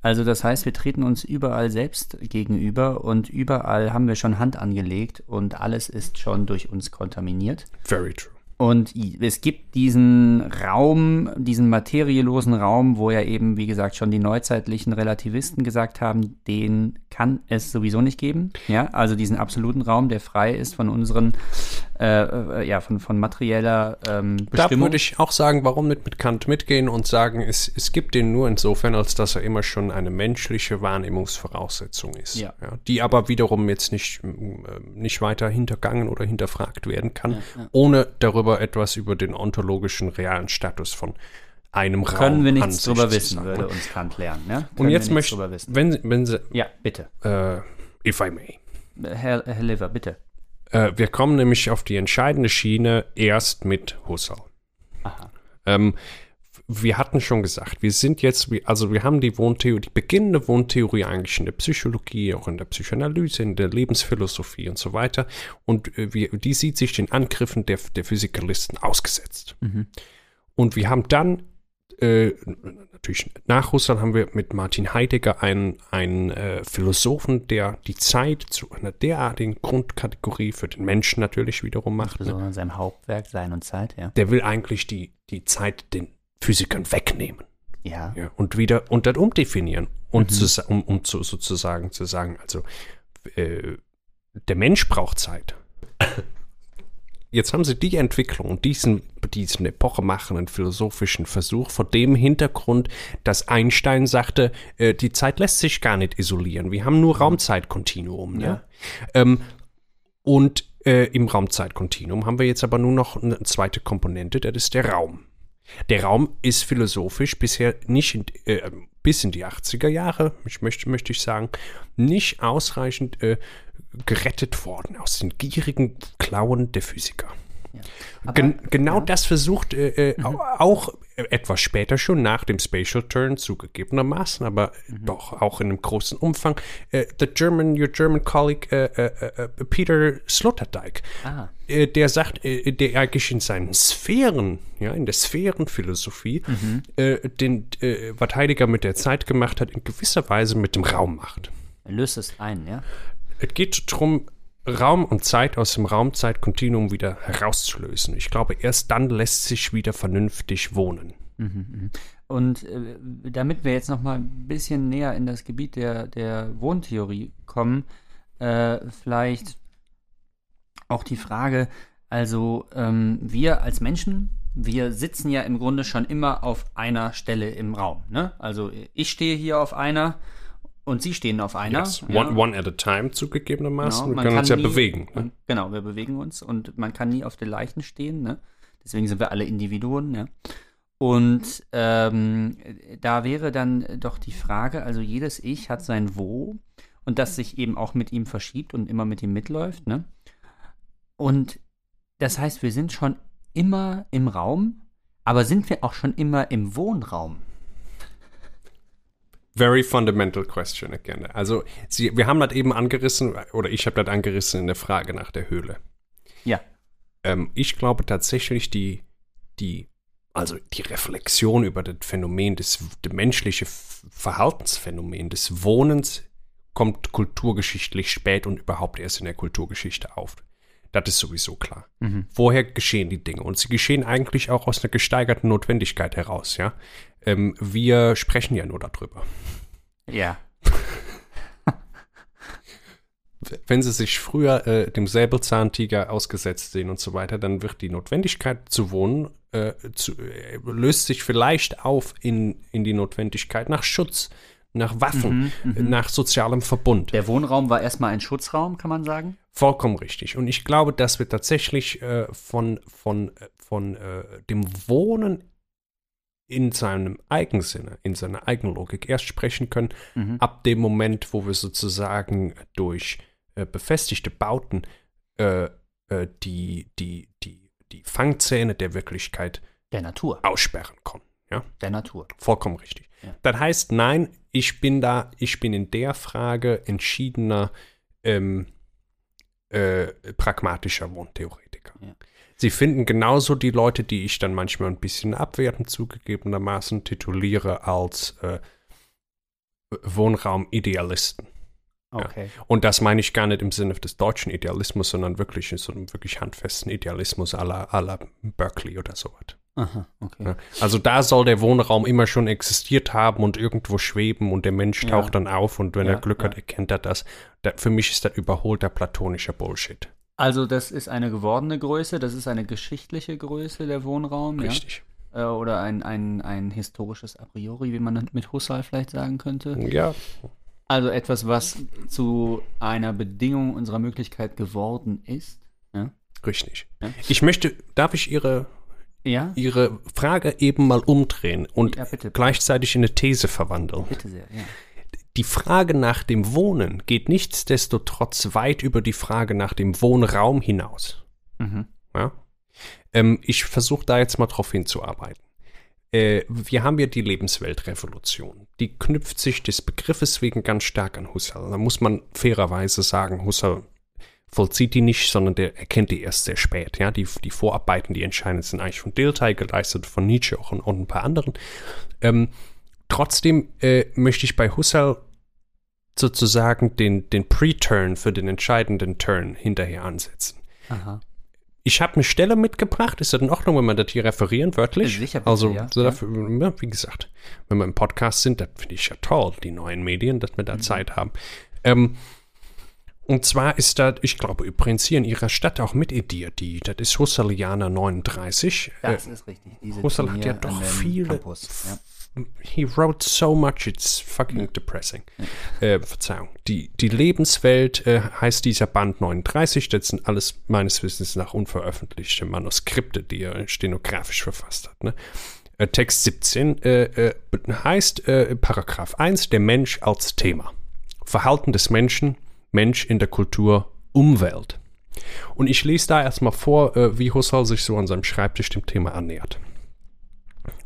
Also das heißt, wir treten uns überall selbst gegenüber und überall haben wir schon Hand angelegt und alles ist schon durch uns kontaminiert. Very true. Und es gibt diesen Raum, diesen materielosen Raum, wo ja eben, wie gesagt, schon die neuzeitlichen Relativisten gesagt haben, den kann es sowieso nicht geben. Ja, also diesen absoluten Raum, der frei ist von unseren, äh, äh, ja, von, von materieller ähm, Da Bestimmung. würde ich auch sagen, warum nicht mit Kant mitgehen und sagen, es, es gibt den nur insofern, als dass er immer schon eine menschliche Wahrnehmungsvoraussetzung ist. Ja. die aber wiederum jetzt nicht, äh, nicht weiter hintergangen oder hinterfragt werden kann, Ja, ja. ohne darüber etwas über den ontologischen realen Status von einem Raum Können wir nichts drüber wissen, sagen. würde uns Kant lernen. Können Und jetzt möchte wissen. wenn, Sie- wenn Sie, Ja, bitte. äh, if I may. Herr, Herr Liver, bitte. Äh, wir kommen nämlich auf die entscheidende Schiene erst mit Husserl. Aha. Ähm, wir hatten schon gesagt, wir sind jetzt, also wir haben die Wohntheorie, die beginnende Wohntheorie eigentlich in der Psychologie, auch in der Psychoanalyse, in der Lebensphilosophie und so weiter. Und äh, wir, die sieht sich den Angriffen der, der Physikalisten ausgesetzt. Und wir haben dann, äh, natürlich nach Husserl haben wir mit Martin Heidegger einen, einen äh, Philosophen, der die Zeit zu einer derartigen Grundkategorie für den Menschen natürlich wiederum macht. Ne? Besonders in seinem Hauptwerk Sein und Zeit, ja. Der will eigentlich die, die Zeit den Physikern wegnehmen. Ja. Ja, und wieder und dann umdefinieren und zu, sa- um, um zu, sozusagen zu sagen, also äh, der Mensch braucht Zeit. <laughs> Jetzt haben sie die Entwicklung und diesen, diesen epochemachenden philosophischen Versuch vor dem Hintergrund, dass Einstein sagte, äh, die Zeit lässt sich gar nicht isolieren. Wir haben nur Raumzeitkontinuum. Ne? Ja. Ähm, und äh, im Raumzeitkontinuum haben wir jetzt aber nur noch eine zweite Komponente, das ist der Raum. Der Raum ist philosophisch bisher nicht in, äh, bis in die 80er Jahre, ich möchte, möchte ich sagen, nicht ausreichend äh, gerettet worden aus den gierigen Klauen der Physiker. Gen genau das versucht äh, äh, au- auch etwas später schon nach dem Spatial Turn zugegebenermaßen, aber mhm. doch auch in einem großen Umfang, äh, the German, your German colleague äh, äh, äh Peter Sloterdijk, ah. Äh, der sagt, äh, der eigentlich in seinen Sphären, ja, in der Sphärenphilosophie, mhm. den was Heidegger mit der Zeit gemacht hat, in gewisser Weise mit dem Raum macht. Er löst es ein, ja? Es geht darum, Raum und Zeit aus dem Raumzeitkontinuum wieder herauszulösen. Ich glaube, erst dann lässt sich wieder vernünftig wohnen. Mhm, mhm. Und äh, damit wir jetzt noch mal ein bisschen näher in das Gebiet der, der Wohntheorie kommen, äh, vielleicht auch die Frage, also ähm, wir als Menschen, wir sitzen ja im Grunde schon immer auf einer Stelle im Raum. Ne? Also ich stehe hier auf einer und Sie stehen auf einer. Yes. One, ja. one, at a time zugegebenermaßen. Genau, wir können uns ja nie, bewegen. Ne? Genau, wir bewegen uns und man kann nie auf den Leichen stehen. Ne? Deswegen sind wir alle Individuen. Ja? Und ähm, da wäre dann doch die Frage, also jedes Ich hat sein Wo und das sich eben auch mit ihm verschiebt und immer mit ihm mitläuft. Ne? Und das heißt, wir sind schon immer im Raum, aber sind wir auch schon immer im Wohnraum? Very fundamental question again. Also, Sie, wir haben das eben angerissen, oder ich habe das angerissen in der Frage nach der Höhle. Ja. Ähm, ich glaube tatsächlich, die, die, also die Reflexion über das Phänomen des, das menschliche Verhaltensphänomen des Wohnens kommt kulturgeschichtlich spät und überhaupt erst in der Kulturgeschichte auf. Das ist sowieso klar. Mhm. Woher geschehen die Dinge? Und sie geschehen eigentlich auch aus einer gesteigerten Notwendigkeit heraus, ja. Ähm, wir sprechen ja nur darüber. Ja. <laughs> Wenn sie sich früher äh, dem Säbelzahntiger ausgesetzt sehen und so weiter, dann wird die Notwendigkeit zu wohnen, äh, zu, äh, löst sich vielleicht auf in, in die Notwendigkeit nach Schutz, nach Waffen, mhm, mhm. nach sozialem Verbund. Der Wohnraum war erstmal ein Schutzraum, kann man sagen? Vollkommen richtig. Und ich glaube, dass wir tatsächlich äh, von, von, äh, von äh, dem Wohnen in seinem Eigensinne, in seiner Eigenlogik erst sprechen können, mhm. ab dem Moment, wo wir sozusagen durch äh, befestigte Bauten äh, äh, die, die, die, die Fangzähne der Wirklichkeit der Natur aussperren können. Ja? Der Natur. Vollkommen richtig. Ja. Das heißt, nein, ich bin da, ich bin in der Frage entschiedener ähm, äh, pragmatischer Wohntheoretiker. Ja. Sie finden genauso die Leute, die ich dann manchmal ein bisschen abwertend zugegebenermaßen tituliere als äh, Wohnraumidealisten. Okay. Ja. Und das meine ich gar nicht im Sinne des deutschen Idealismus, sondern wirklich in so einem wirklich handfesten Idealismus à la Berkeley oder sowas. Aha, okay. Ja. Also da soll der Wohnraum immer schon existiert haben und irgendwo schweben und der Mensch taucht ja. dann auf und wenn er Glück hat, erkennt er das. Da, für mich ist das überholter platonischer Bullshit. Also das ist eine gewordene Größe, das ist eine geschichtliche Größe, der Wohnraum. Richtig. Ja? Äh, oder ein, ein, ein historisches A priori, wie man mit Husserl vielleicht sagen könnte. Ja. Also etwas, was zu einer Bedingung unserer Möglichkeit geworden ist. Ja? Richtig. Ja? Ich möchte, darf ich Ihre, ja? Ihre Frage eben mal umdrehen und ja, bitte, bitte. gleichzeitig in eine These verwandeln? Bitte sehr, ja die Frage nach dem Wohnen geht nichtsdestotrotz weit über die Frage nach dem Wohnraum hinaus. Mhm. Ja? Ähm, ich versuche da jetzt mal drauf hinzuarbeiten. Äh, wir haben ja die Lebensweltrevolution. Die knüpft sich des Begriffes wegen ganz stark an Husserl. Da muss man fairerweise sagen, Husserl vollzieht die nicht, sondern der erkennt die erst sehr spät. Ja, die, die Vorarbeiten, die entscheidend sind eigentlich von Dilthey geleistet, von Nietzsche auch und, und ein paar anderen. Ähm, trotzdem äh, möchte ich bei Husserl sozusagen den, den Pre-Turn für den entscheidenden Turn hinterher ansetzen. Aha. Ich habe eine Stelle mitgebracht. Ist das in Ordnung, wenn man das hier referieren, wörtlich? Sicher, bitte, also, ja. So dafür, ja, wie gesagt, wenn wir im Podcast sind, das finde ich ja toll, die neuen Medien, dass wir da mhm. Zeit haben. Ähm, und zwar ist das, ich glaube übrigens hier in ihrer Stadt auch mit ediert, die, das ist Husserlianer 39. Das äh, ist richtig. Diese Husserl hat ja doch viele, Campus, ja he wrote so much, it's fucking ja. depressing. Ja. Äh, Verzeihung. Die, die Lebenswelt äh, heißt dieser Band 39. Das sind alles meines Wissens nach unveröffentlichte Manuskripte, die er stenografisch verfasst hat. Ne? Äh, Text 17 äh, äh, heißt äh, Paragraph 1 der Mensch als Thema. Verhalten des Menschen, Mensch in der Kultur, Umwelt. Und ich lese da erstmal vor, wie Husserl sich so an seinem Schreibtisch dem Thema annähert.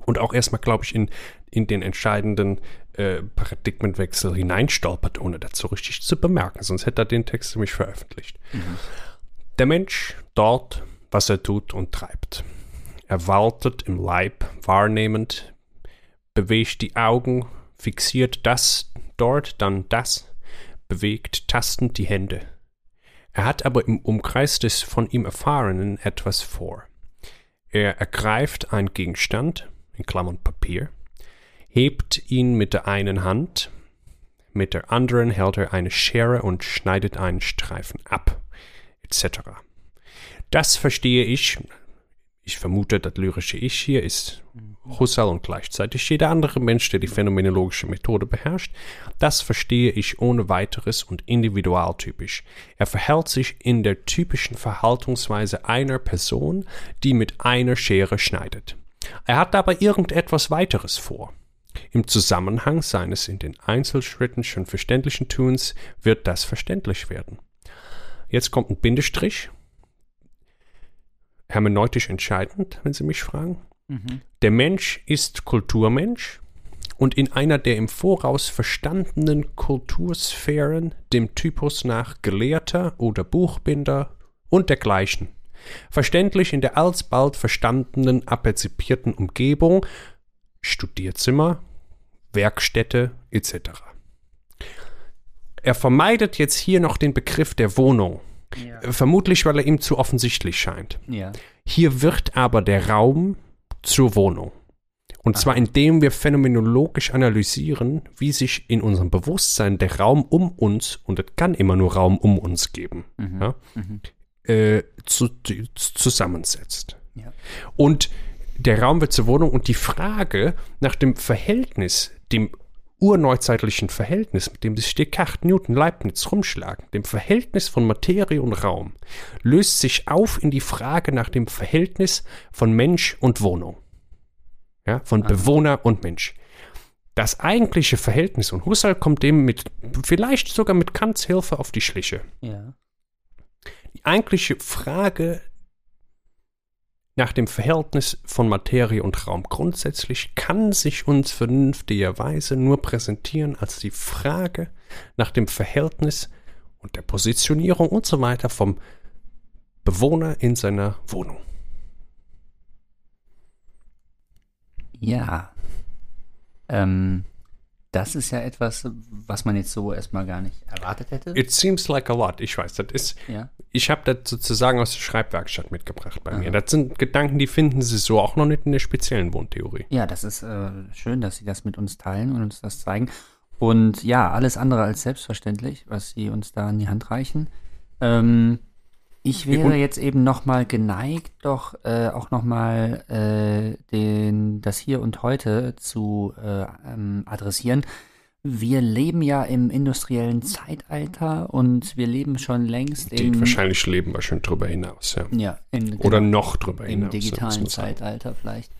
und auch erstmal, glaube ich, in, in den entscheidenden äh, Paradigmenwechsel hineinstolpert, ohne das so richtig zu bemerken. Sonst hätte er den Text nämlich veröffentlicht. Mhm. Der Mensch dort, was er tut und treibt. Er wartet im Leib, wahrnehmend, bewegt die Augen, fixiert das dort, dann das, bewegt tastend die Hände. Er hat aber im Umkreis des von ihm Erfahrenen etwas vor. Er ergreift einen Gegenstand, in Klammern Papier, hebt ihn mit der einen Hand, mit der anderen hält er eine Schere und schneidet einen Streifen ab, etc. Das verstehe ich, ich vermute, das lyrische Ich hier ist Husserl und gleichzeitig jeder andere Mensch, der die phänomenologische Methode beherrscht, das verstehe ich ohne weiteres und individualtypisch. Er verhält sich in der typischen Verhaltungsweise einer Person, die mit einer Schere schneidet. Er hat aber irgendetwas weiteres vor. Im Zusammenhang seines in den Einzelschritten schon verständlichen Tuns wird das verständlich werden. Jetzt kommt ein Bindestrich. Hermeneutisch entscheidend, wenn Sie mich fragen. Mhm. Der Mensch ist Kulturmensch und in einer der im Voraus verstandenen Kultursphären, dem Typus nach Gelehrter oder Buchbinder und dergleichen. Verständlich in der alsbald verstandenen, aperzipierten Umgebung, Studierzimmer, Werkstätte etc. Er vermeidet jetzt hier noch den Begriff der Wohnung, ja. vermutlich weil er ihm zu offensichtlich scheint. Ja. Hier wird aber der Raum zur Wohnung. Und zwar indem wir phänomenologisch analysieren, wie sich in unserem Bewusstsein der Raum um uns, und es kann immer nur Raum um uns geben, mhm. Ja, mhm. Äh, zu, zusammensetzt. Ja. Und der Raum wird zur Wohnung und die Frage nach dem Verhältnis, dem urneuzeitlichen Verhältnis, mit dem sich Descartes, Newton, Leibniz rumschlagen, dem Verhältnis von Materie und Raum, löst sich auf in die Frage nach dem Verhältnis von Mensch und Wohnung. Ja, von Aha. Bewohner und Mensch. Das eigentliche Verhältnis, und Husserl kommt dem mit, vielleicht sogar mit Kants Hilfe auf die Schliche. Ja. Die eigentliche Frage nach dem Verhältnis von Materie und Raum grundsätzlich kann sich uns vernünftigerweise nur präsentieren als die Frage nach dem Verhältnis und der Positionierung und so weiter vom Bewohner in seiner Wohnung. Ja. Ähm, das ist ja etwas, was man jetzt so erstmal gar nicht erwartet hätte. It seems like a lot. Ich weiß, das ist. Ja. Ich habe das sozusagen aus der Schreibwerkstatt mitgebracht bei Aha. mir. Das sind Gedanken, die finden Sie so auch noch nicht in der speziellen Wohntheorie. Ja, das ist äh, schön, dass Sie das mit uns teilen und uns das zeigen. Und ja, alles andere als selbstverständlich, was Sie uns da in die Hand reichen. Ähm, ich wäre jetzt eben nochmal geneigt, doch äh, auch nochmal äh, den, das Hier und Heute zu äh, ähm, adressieren. Wir leben ja im industriellen Zeitalter und wir leben schon längst im. Wahrscheinlich leben wir schon drüber hinaus, ja. ja in, Oder genau, noch drüber im hinaus. Im digitalen Zeitalter vielleicht.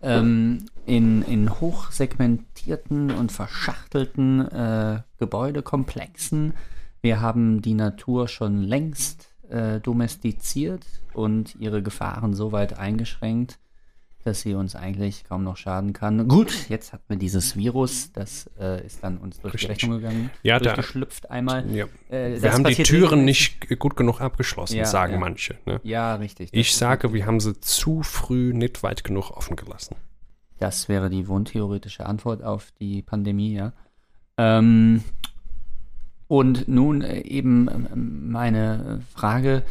Ähm, in, in hochsegmentierten und verschachtelten äh, Gebäudekomplexen. Wir haben die Natur schon längst äh, domestiziert und ihre Gefahren so weit eingeschränkt, dass sie uns eigentlich kaum noch schaden kann. Gut, jetzt hat man dieses Virus, das äh, ist dann uns durch Richtig. die Rechnung gegangen, ja, durchgeschlüpft da, einmal. Ja. Äh, wir haben die Türen nicht gut genug abgeschlossen, ja, sagen ja. manche. Ne? Ja, richtig. Ich sage, wir haben sie zu früh nicht weit genug offen gelassen. Das wäre die wohntheoretische Antwort auf die Pandemie, ja. Ähm, und nun äh, eben ähm, meine Frage,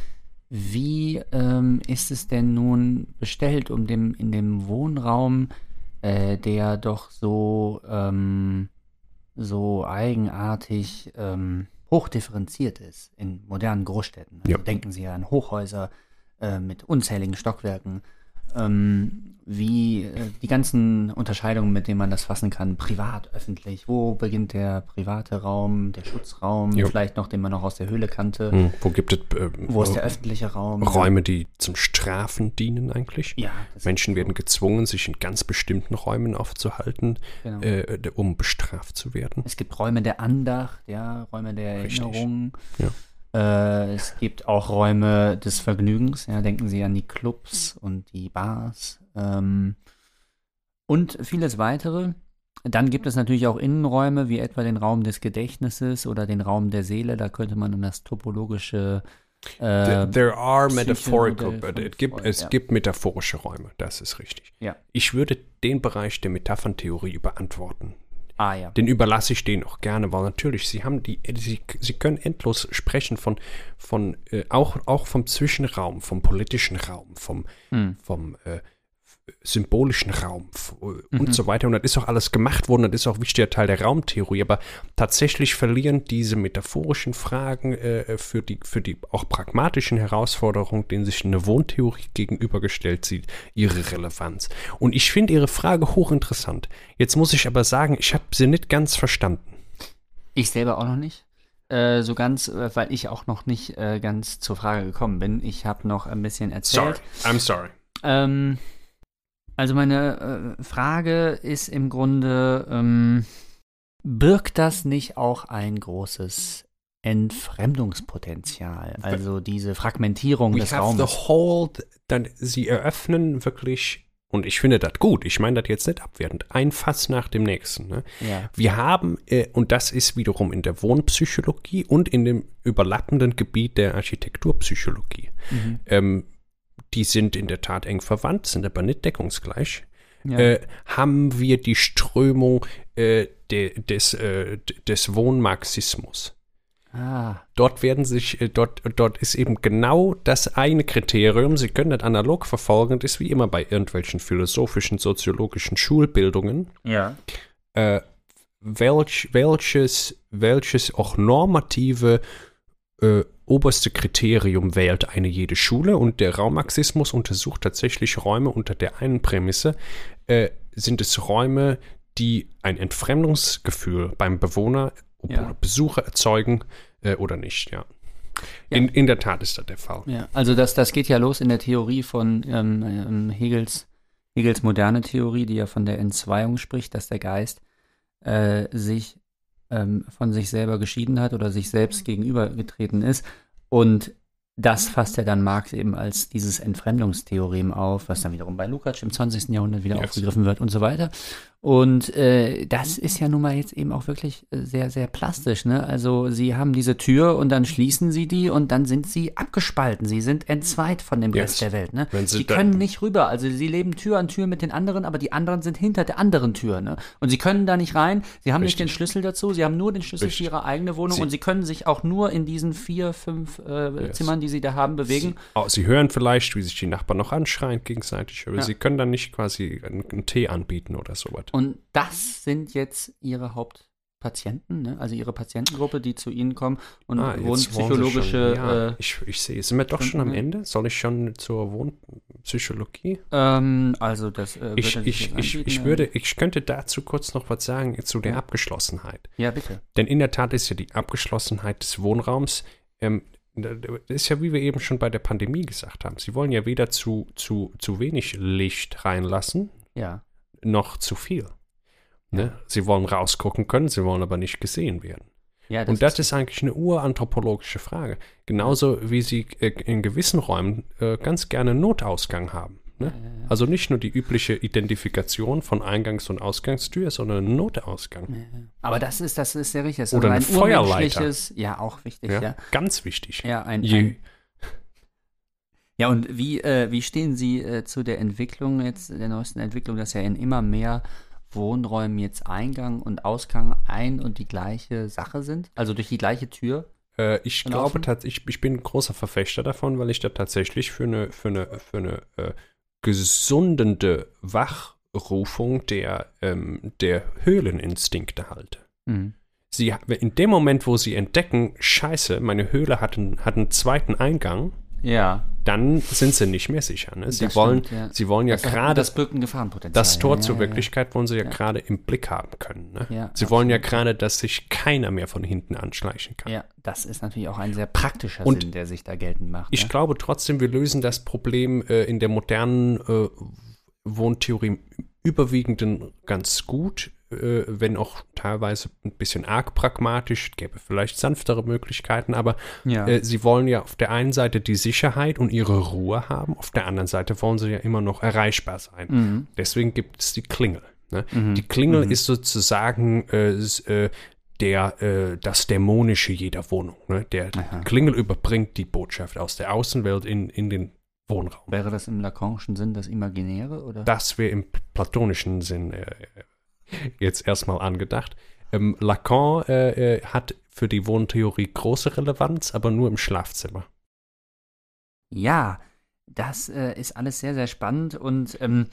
wie ähm, ist es denn nun bestellt, um dem in dem Wohnraum, äh, der doch so, ähm, so eigenartig ähm, hochdifferenziert ist in modernen Großstädten? Also ja. Denken Sie an Hochhäuser äh, mit unzähligen Stockwerken, ähm, wie äh, die ganzen Unterscheidungen, mit denen man das fassen kann, privat, öffentlich. Wo beginnt der private Raum, der Schutzraum, jo. vielleicht noch, den man noch aus der Höhle kannte? Hm, wo gibt es äh, Wo ist der öffentliche Raum? Räume, die zum Strafen dienen eigentlich. Ja. Menschen werden gezwungen, sich in ganz bestimmten Räumen aufzuhalten, genau. äh, um bestraft zu werden. Es gibt Räume der Andacht, ja, Räume der Erinnerung. Ja. Äh, es gibt auch Räume des Vergnügens. Ja, denken Sie an die Clubs und die Bars. Ähm, und vieles weitere. Dann gibt es natürlich auch Innenräume, wie etwa den Raum des Gedächtnisses oder den Raum der Seele. Da könnte man dann das topologische There, there are metaphorical, but it gibt, es ja. gibt metaphorische Räume, das ist richtig. Ja. Ich würde den Bereich der Metapherntheorie überantworten. Ah ja. Den überlasse ich denen auch gerne, weil natürlich, sie haben die, sie, sie können endlos sprechen von, von äh, auch, auch vom Zwischenraum, vom politischen Raum, vom, Hm. vom äh, symbolischen Raum äh, Mhm. und so weiter. Und das ist auch alles gemacht worden, das ist auch wichtiger Teil der Raumtheorie. Aber tatsächlich verlieren diese metaphorischen Fragen äh, für, die, für die auch pragmatischen Herausforderungen, denen sich eine Wohntheorie gegenübergestellt sieht, ihre Relevanz. Und ich finde Ihre Frage hochinteressant. Jetzt muss ich aber sagen, ich habe sie nicht ganz verstanden. Ich selber auch noch nicht. Äh, so ganz, äh, weil ich auch noch nicht äh, ganz zur Frage gekommen bin. Ich habe noch ein bisschen Sorry, erzählt. I'm sorry. Ähm, also meine äh, Frage ist im Grunde, ähm, birgt das nicht auch ein großes Entfremdungspotenzial? Also diese Fragmentierung We des have Raumes. the whole, dann, sie eröffnen wirklich, und ich finde das gut, ich meine das jetzt nicht abwertend, ein Fass nach dem nächsten. Ne? Ja. Wir haben, äh, und das ist wiederum in der Wohnpsychologie und in dem überlappenden Gebiet der Architekturpsychologie. Mhm. Ähm, die sind in der Tat eng verwandt, sind aber nicht deckungsgleich. Ja. Äh, haben wir die Strömung äh, de, des, äh, des Wohnmarxismus. ah, Dort werden sich, äh, dort, dort ist eben genau das eine Kriterium, Sie können das analog verfolgen, das ist wie immer bei irgendwelchen philosophischen, soziologischen Schulbildungen, ja. äh, welch, welches, welches auch normative äh, oberste Kriterium wählt eine jede Schule und der Raummarxismus untersucht tatsächlich Räume unter der einen Prämisse, äh, sind es Räume, die ein Entfremdungsgefühl beim Bewohner Ja. oder Besucher erzeugen äh, oder nicht, ja. Ja. In, in der Tat ist das der Fall. Ja, also das, das geht ja los in der Theorie von ähm, ähm, Hegels, Hegels moderne Theorie, die ja von der Entzweiung spricht, dass der Geist äh, sich ähm, von sich selber geschieden hat oder sich selbst gegenübergetreten ist. Und das fasst ja dann Marx eben als dieses Entfremdungstheorem auf, was dann wiederum bei Lukács im 20. Jahrhundert wieder Yes. aufgegriffen wird und so weiter. Und äh, das ist ja nun mal jetzt eben auch wirklich äh, sehr, sehr plastisch. Ne? Also sie haben diese Tür und dann schließen sie die und dann sind sie abgespalten. Sie sind entzweit von dem Yes. Rest der Welt. Ne? Sie sie können nicht rüber. Also sie leben Tür an Tür mit den anderen, aber die anderen sind hinter der anderen Tür. Ne? Und sie können da nicht rein. Sie haben nicht Richtig. den Schlüssel dazu. Sie haben nur den Schlüssel Richtig. für ihre eigene Wohnung Sie- und sie können sich auch nur in diesen vier, fünf äh, Yes. Zimmern, die sie da haben, bewegen. Oh, sie hören vielleicht, wie sich die Nachbarn noch anschreien gegenseitig, aber Ja. sie können dann nicht quasi einen, einen Tee anbieten oder sowas. Und das sind jetzt ihre Hauptpatienten, ne? also ihre Patientengruppe, die zu ihnen kommen und Ah. Schon, ja, äh, ich, ich sehe. Sind wir doch schon am. Ende? Soll ich schon zur Wohnpsychologie? ähm, also das äh, Ich, ich, ich, anbieten, ich äh, würde, ich könnte dazu kurz noch was sagen zu der Ja. Abgeschlossenheit. Ja, bitte. Denn in der Tat ist ja die Abgeschlossenheit des Wohnraums, ähm, das ist ja, wie wir eben schon bei der Pandemie gesagt haben, sie wollen ja weder zu, zu, zu wenig Licht reinlassen, Ja. Noch zu viel. Ne? Sie wollen rausgucken können, sie wollen aber nicht gesehen werden. ja Und das ist eigentlich eine uranthropologische Frage. Genauso wie sie äh, in gewissen Räumen äh, ganz gerne Notausgang haben. Ne? Also nicht nur die übliche Identifikation von Eingangs- und Ausgangstür, sondern Notausgang. Aber das ist, das ist sehr richtig. Das Oder ist eine ein Feuerleiter. ja, auch wichtig, Ja? ja. Ganz wichtig. Ja, ein, Je, ein, ja und wie, äh, wie stehen Sie äh, zu der Entwicklung jetzt, der neuesten Entwicklung, dass ja in immer mehr Wohnräumen jetzt Eingang und Ausgang ein und die gleiche Sache sind? Also durch die gleiche Tür? äh, ich glaube tatsächlich, ich, bin ein großer Verfechter davon, weil ich da tatsächlich für eine, für eine, für eine äh, gesundende Wachrufung der, ähm, der Höhleninstinkte halte. Mhm. Sie, in dem Moment, wo sie entdecken, scheiße, meine Höhle hat einen, hat einen zweiten Eingang, Ja. dann sind sie nicht mehr sicher. Ne? Sie, Das wollen, stimmt, ja. sie wollen ja gerade das birgt ein Gefahrenpotenzial. das Tor ja, zur Wirklichkeit wollen sie ja, gerade im Blick haben können. Ne? Sie wollen ja absolut. gerade, dass sich keiner mehr von hinten anschleichen kann. Ja. das ist natürlich auch ein sehr praktischer Und Sinn, der sich da geltend macht. Ich ja. glaube trotzdem, wir lösen das Problem äh, in der modernen äh, Wohntheorie im überwiegenden ganz gut. Äh, wenn auch teilweise ein bisschen arg pragmatisch, gäbe vielleicht sanftere Möglichkeiten, aber Ja. äh, sie wollen ja auf der einen Seite die Sicherheit und ihre Ruhe haben, auf der anderen Seite wollen sie ja immer noch erreichbar sein. Mhm. Deswegen gibt es die Klingel. Ne? Die Klingel ist sozusagen äh, äh, der, äh, das Dämonische jeder Wohnung. Ne? Der Klingel überbringt die Botschaft aus der Außenwelt in, in den Wohnraum. Wäre das im Lacanischen Sinn das Imaginäre? Oder? Das wäre im platonischen Sinn äh, jetzt erstmal angedacht. Ähm, Lacan äh, äh, hat für die Wohntheorie große Relevanz, aber nur im Schlafzimmer. Ja, das äh, ist alles sehr, sehr spannend und ähm,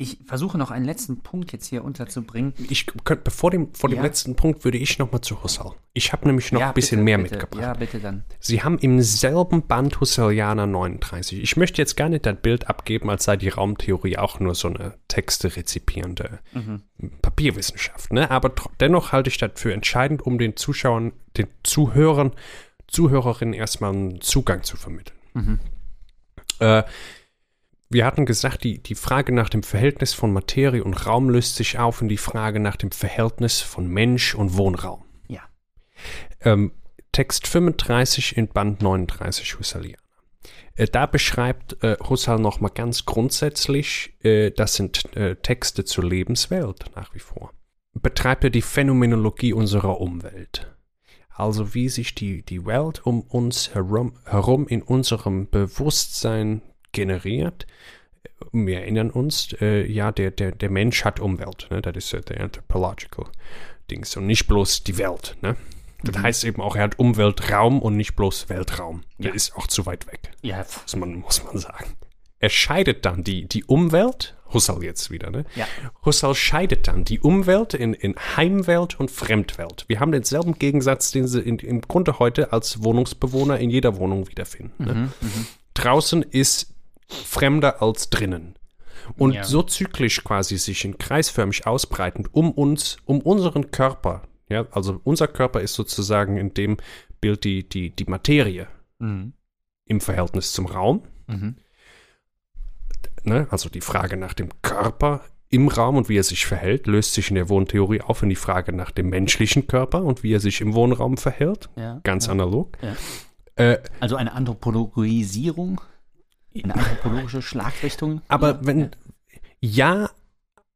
ich versuche noch einen letzten Punkt jetzt hier unterzubringen. Ich könnte, bevor dem, vor dem Ja. letzten Punkt würde ich noch mal zu Husserl. Ich habe nämlich noch ja, ein bisschen bitte, mehr bitte. mitgebracht. Ja, bitte dann. Sie haben im selben Band Husserlianer 39. Ich möchte jetzt gar nicht das Bild abgeben, als sei die Raumtheorie auch nur so eine Texte rezipierende Mhm. Papierwissenschaft. Ne? Aber dennoch halte ich das für entscheidend, um den Zuschauern, den Zuhörern, Zuhörerinnen erstmal einen Zugang zu vermitteln. Mhm. Äh, wir hatten gesagt, die, die Frage nach dem Verhältnis von Materie und Raum löst sich auf in die Frage nach dem Verhältnis von Mensch und Wohnraum. Ja. Ähm, Text 35 in Band 39 Husserlianer. Äh, da beschreibt äh, Husserl nochmal ganz grundsätzlich, äh, das sind äh, Texte zur Lebenswelt nach wie vor. Betreibt er die Phänomenologie unserer Umwelt. Also wie sich die, die Welt um uns herum, herum in unserem Bewusstsein generiert. Wir erinnern uns, äh, ja, der, der, der Mensch hat Umwelt. Ne? Das ist äh, der Anthropological Dings und nicht bloß die Welt. Ne? Das heißt eben auch, er hat Umweltraum und nicht bloß Weltraum. Der Ja. ist auch zu weit weg, Ja, muss man, muss man sagen. Er scheidet dann die, die Umwelt, Husserl jetzt wieder, ne? Ja. Husserl scheidet dann die Umwelt in, in Heimwelt und Fremdwelt. Wir haben denselben Gegensatz, den sie in, im Grunde heute als Wohnungsbewohner in jeder Wohnung wiederfinden. Ne? Draußen ist fremder als drinnen. Und Ja. so zyklisch quasi sich in kreisförmig ausbreitend um uns, um unseren Körper. Ja, also unser Körper ist sozusagen in dem Bild die, die, die Materie Mhm. im Verhältnis zum Raum. Mhm. Ne? Also die Frage nach dem Körper im Raum und wie er sich verhält, löst sich in der Wohntheorie auf in die Frage nach dem menschlichen Körper und wie er sich im Wohnraum verhält. Ja. Ganz ja. analog. Äh, Also eine Anthropologisierung, eine anthropologische Schlagrichtung. aber wenn, ja,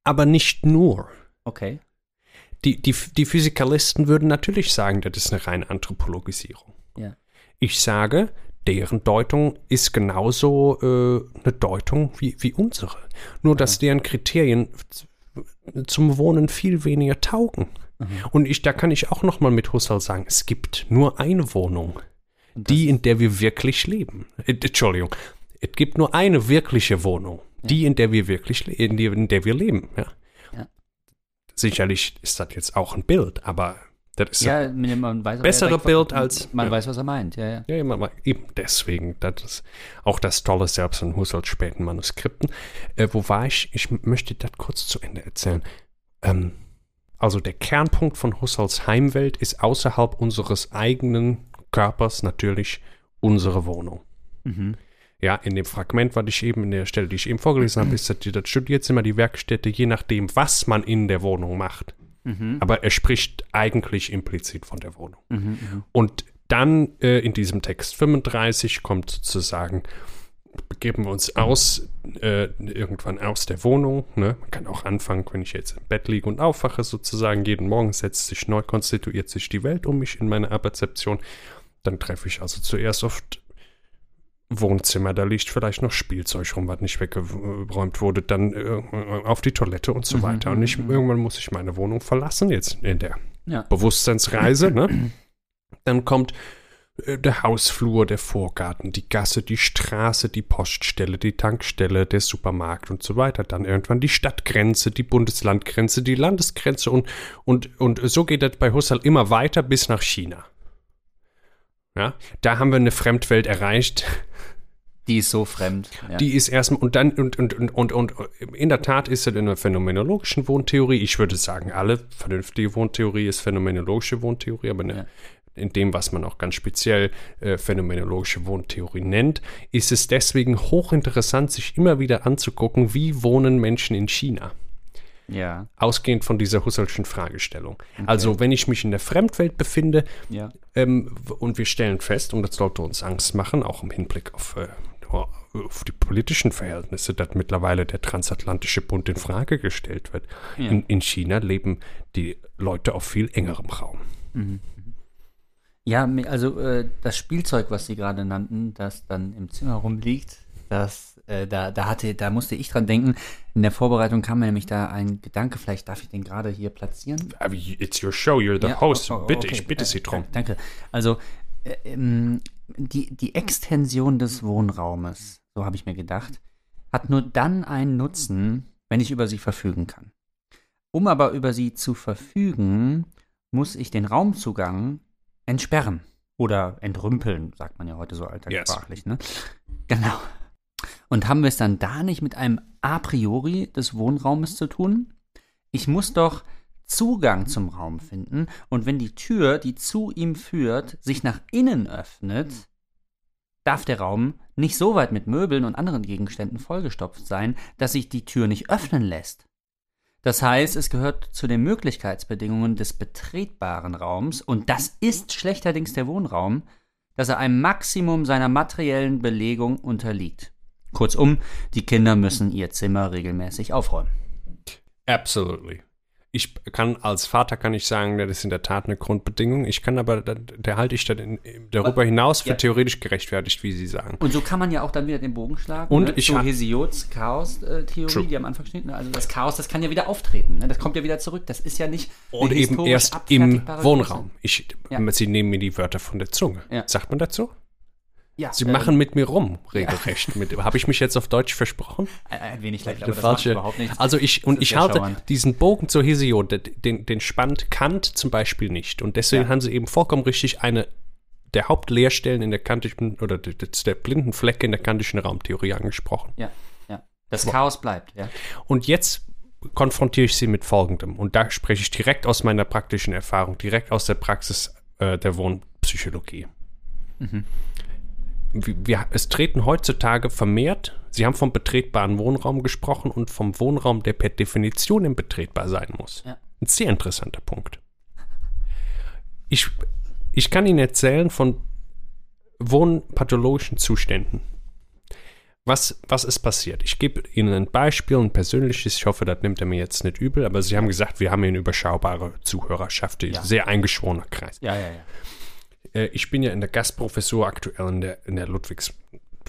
aber nicht nur. Okay. Die, die, die Physikalisten würden natürlich sagen, das ist eine reine Anthropologisierung. Ja. Ich sage, deren Deutung ist genauso äh, eine Deutung wie, wie unsere. Nur, dass deren Kriterien zum Wohnen viel weniger taugen. Und ich, da kann ich auch noch mal mit Husserl sagen, es gibt nur eine Wohnung, die, in der wir wirklich leben. Äh, Entschuldigung, es gibt nur eine wirkliche Wohnung, die, in der wir wirklich, in der, in der wir leben. Ja. Ja. Sicherlich ist das jetzt auch ein Bild, aber das ist Ja, man weiß Bessere Bild als- Man ja. weiß, was er meint. Ja, ja. Ja, mal, eben deswegen. Das ist auch das Tolle selbst an Husserls späten Manuskripten. Äh, wo war ich? Ich möchte das kurz zu Ende erzählen. Ähm, also der Kernpunkt von Husserls Heimwelt ist außerhalb unseres eigenen Körpers natürlich unsere Wohnung. Mhm. Ja, in dem Fragment, was ich eben in der Stelle, die ich eben vorgelesen habe, ist, das studiert immer die Werkstätte, je nachdem, was man in der Wohnung macht. Mhm. Aber er spricht eigentlich implizit von der Wohnung. Mhm. Mhm. Und dann äh, in diesem Text 35 kommt sozusagen, begeben wir uns aus, äh, irgendwann aus der Wohnung. Ne? Man kann auch anfangen, wenn ich jetzt im Bett liege und aufwache, sozusagen jeden Morgen setzt sich neu, konstituiert sich die Welt um mich in meiner Apperzeption. Dann treffe ich also zuerst oft Wohnzimmer, da liegt vielleicht noch Spielzeug rum, was nicht weggeräumt wurde, dann äh, auf die Toilette und so Mhm, weiter. Und ich, irgendwann muss ich meine Wohnung verlassen, jetzt in der Ja. Bewusstseinsreise, ne? <clears throat> Dann kommt äh, der Hausflur, der Vorgarten, die Gasse, die Straße, die Poststelle, die Tankstelle, der Supermarkt und so weiter. Dann irgendwann die Stadtgrenze, die Bundeslandgrenze, die Landesgrenze und, und, und so geht das bei Husserl immer weiter bis nach China. Ja, da haben wir eine Fremdwelt erreicht, Die ist so fremd. Ja. die ist erstmal und dann und, und, und, und, und in der Tat ist es in der phänomenologischen Wohntheorie, ich würde sagen, alle vernünftige Wohntheorie ist phänomenologische Wohntheorie, aber ne, Ja. in dem, was man auch ganz speziell äh, phänomenologische Wohntheorie nennt, ist es deswegen hochinteressant, sich immer wieder anzugucken, wie wohnen Menschen in China. Ja. Ausgehend von dieser Husserlschen Fragestellung. Also, wenn ich mich in der Fremdwelt befinde Ja. ähm, und wir stellen fest, und das sollte uns Angst machen, auch im Hinblick auf, äh, auf die politischen Verhältnisse, dass mittlerweile der transatlantische Bund in Frage gestellt wird. Ja. In, in China leben die Leute auf viel engerem Raum. Ja, mir- also äh, das Spielzeug, was Sie gerade nannten, das dann im Zimmer rumliegt, das, äh, da, da hatte, da musste ich dran denken. In der Vorbereitung kam mir nämlich da ein Gedanke, vielleicht darf ich den gerade hier platzieren. Aber It's your show, you're the Ja, host. oh, oh, bitte, okay. ich bitte Äh, Sie drum. Danke. Also äh, ähm, die, die Extension des Wohnraumes, so habe ich mir gedacht, hat nur dann einen Nutzen, wenn ich über sie verfügen kann. Um aber über sie zu verfügen, muss ich den Raumzugang entsperren oder entrümpeln, sagt man ja heute so alltagssprachlich. Ne? Genau. Und haben wir es dann da nicht mit einem A priori des Wohnraumes zu tun? Ich muss doch Zugang zum Raum finden und wenn die Tür, die zu ihm führt, sich nach innen öffnet, darf der Raum nicht so weit mit Möbeln und anderen Gegenständen vollgestopft sein, dass sich die Tür nicht öffnen lässt. Das heißt, es gehört zu den Möglichkeitsbedingungen des betretbaren Raums, und das ist schlechterdings der Wohnraum, dass er einem Maximum seiner materiellen Belegung unterliegt. Kurzum, die Kinder müssen ihr Zimmer regelmäßig aufräumen. Absolutely. Ich kann als Vater kann ich sagen, das ist in der Tat eine Grundbedingung. Ich kann aber, da, der halte ich dann darüber hinaus für Ja. theoretisch gerechtfertigt, wie Sie sagen. Und so kann man ja auch dann wieder den Bogen schlagen. Und ne, ich ha- Hesiods Chaos-Theorie, True. die am Anfang steht. ne? Also das Chaos, das kann ja wieder auftreten. Ne? Das kommt ja wieder zurück. Das ist ja nicht Und eben erst im Wohnraum. Ich, Ja. Sie nehmen mir die Wörter von der Zunge. Ja. Sagt man dazu? Ja, Sie äh, machen mit mir rum, regelrecht. Mit, <laughs> Habe ich mich jetzt auf Deutsch versprochen? Ein, wenig leicht, aber das macht falsche- überhaupt nichts. Also ich und ich halte charmant. diesen Bogen zur Hesiod, den, den, spannt Kant zum Beispiel nicht. Und deswegen Ja. haben sie eben vollkommen richtig eine der Hauptleerstellen in der kantischen oder der, blinden Flecke in der kantischen Raumtheorie angesprochen. Ja, ja. Das Chaos bleibt, ja. Und jetzt konfrontiere ich sie mit Folgendem. Und da spreche ich direkt aus meiner praktischen Erfahrung, direkt aus der Praxis äh, der Wohnpsychologie. Wie- Wir, es treten heutzutage vermehrt, Sie haben vom betretbaren Wohnraum gesprochen und vom Wohnraum, der per Definition im betretbar sein muss. Ja. Ein sehr interessanter Punkt. Ich, ich kann Ihnen erzählen von wohnpathologischen Zuständen. Was, was ist passiert? Ich gebe Ihnen ein Beispiel, ein persönliches. Ich hoffe, das nimmt er mir jetzt nicht übel, aber Sie haben gesagt, wir haben hier eine überschaubare Zuhörerschaft, Ja. sehr eingeschworener Kreis. Ja, ja, ja. Äh, ich bin ja in der Gastprofessur aktuell in der, in der Ludwigs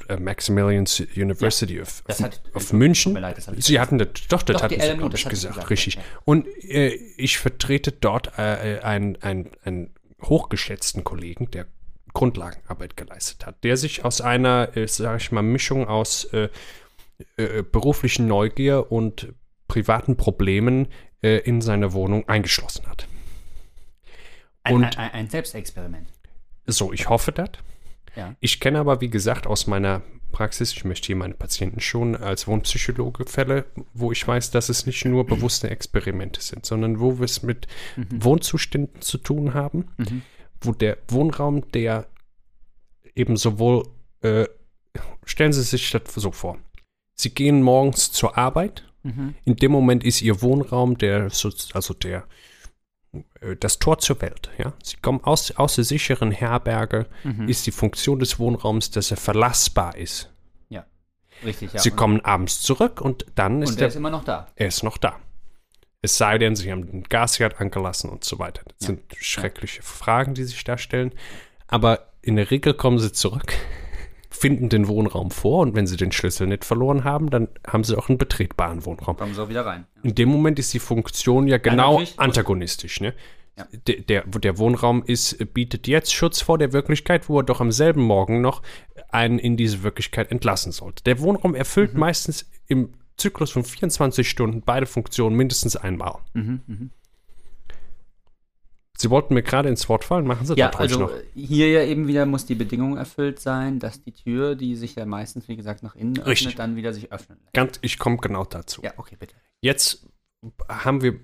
äh, Maximilian University of, Das hat- of München. Leid, Sie hatten das, doch, das Doch, hatten Sie, LMU, das gesagt, gesagt, richtig. ja. Und äh, ich vertrete dort äh, einen, einen, einen hochgeschätzten Kollegen, der Grundlagenarbeit geleistet hat, der sich aus einer, äh, sage ich mal, Mischung aus äh, äh, beruflichen Neugier und privaten Problemen äh, in seiner Wohnung eingeschlossen hat. Und- ein, ein, ein Selbstexperiment. So, ich hoffe das. Ja. Ich kenne aber, wie gesagt, aus meiner Praxis, ich möchte hier meine Patienten schon als Wohnpsychologe Fälle, wo ich weiß, dass es nicht nur bewusste Experimente sind, sondern wo wir es mit Wohnzuständen zu tun haben, Mhm. wo der Wohnraum, der eben sowohl, äh, stellen Sie sich das so vor, Sie gehen morgens zur Arbeit, Mhm. in dem Moment ist Ihr Wohnraum der, so- also der, das Tor zur Welt. Ja? Sie kommen aus, aus der sicheren Herberge, Mhm. ist die Funktion des Wohnraums, dass er verlassbar ist. Ja. Richtig, ja. Sie und, kommen abends zurück und dann ist und der, ist immer noch da. er ist noch da. Es sei denn, sie haben den Gasherd angelassen und so weiter. Das Ja. sind schreckliche Fragen, die sich da stellen. Aber in der Regel kommen sie zurück, finden den Wohnraum vor und wenn sie den Schlüssel nicht verloren haben, dann haben sie auch einen betretbaren Wohnraum. Kommen so wieder rein. In dem Moment ist die Funktion ja genau natürlich. antagonistisch. Ne? Ja. Der, der, der Wohnraum ist, bietet jetzt Schutz vor der Wirklichkeit, wo er doch am selben Morgen noch einen in diese Wirklichkeit entlassen sollte. Der Wohnraum erfüllt Mhm. meistens im Zyklus von 24 Stunden beide Funktionen mindestens einmal. Mhm, mhm. Sie wollten mir gerade ins Wort fallen, machen Sie Ja, das also noch. äh, hier ja eben wieder muss die Bedingung erfüllt sein, dass die Tür, die sich ja meistens, wie gesagt, nach innen Richtig. öffnet, dann wieder sich öffnen lässt. Ganz, ich komme genau dazu. Ja, okay, bitte. Jetzt haben wir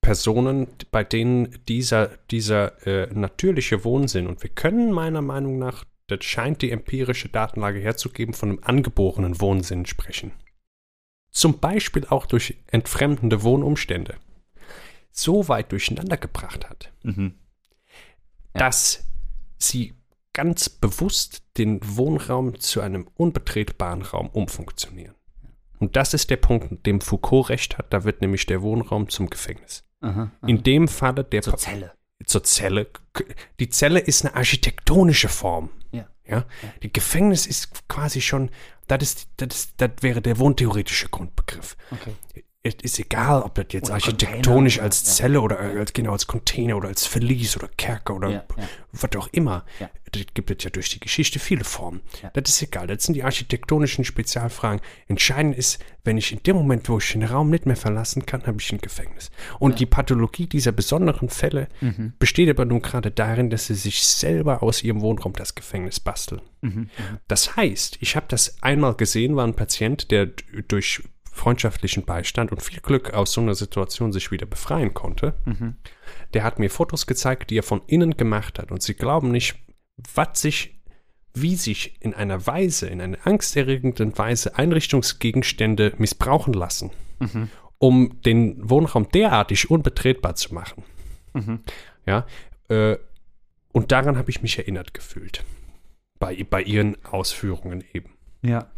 Personen, bei denen dieser, dieser äh, natürliche Wohnsinn, und wir können meiner Meinung nach, das scheint die empirische Datenlage herzugeben, von einem angeborenen Wohnsinn sprechen. zum Beispiel auch durch entfremdende Wohnumstände, so weit durcheinander gebracht hat, Mhm. dass sie ganz bewusst den Wohnraum zu einem unbetretbaren Raum umfunktionieren. Und das ist der Punkt, in dem Foucault recht hat. Da wird nämlich der Wohnraum zum Gefängnis. Aha, aha. In dem Falle der Zur Zelle. zur Zelle. Die Zelle ist eine architektonische Form. Ja. Ja, die Gefängnis ist quasi schon, das, ist, das, ist, das wäre der wohntheoretische Grundbegriff. Okay. Es ist egal, ob das jetzt Oder architektonisch Container, als ja. Zelle oder als, genau, als Container oder als Verlies oder Kerker oder Ja, ja. was auch immer. Ja. Das gibt es ja durch die Geschichte viele Formen. Ja. Das ist egal. Das sind die architektonischen Spezialfragen. Entscheidend ist, wenn ich in dem Moment, wo ich den Raum nicht mehr verlassen kann, habe ich ein Gefängnis. Und die Pathologie dieser besonderen Fälle Mhm. besteht aber nun gerade darin, dass sie sich selber aus ihrem Wohnraum das Gefängnis basteln. Mhm. Das heißt, ich habe das einmal gesehen, war ein Patient, der durch freundschaftlichen Beistand und viel Glück aus so einer Situation sich wieder befreien konnte. Mhm. Der hat mir Fotos gezeigt, die er von innen gemacht hat. Und sie glauben nicht, was sich, wie sich in einer Weise, in einer angsterregenden Weise Einrichtungsgegenstände missbrauchen lassen, Mhm. um den Wohnraum derartig unbetretbar zu machen. Mhm. Ja, äh, und daran habe ich mich erinnert gefühlt. Bei, bei ihren Ausführungen eben. Ja.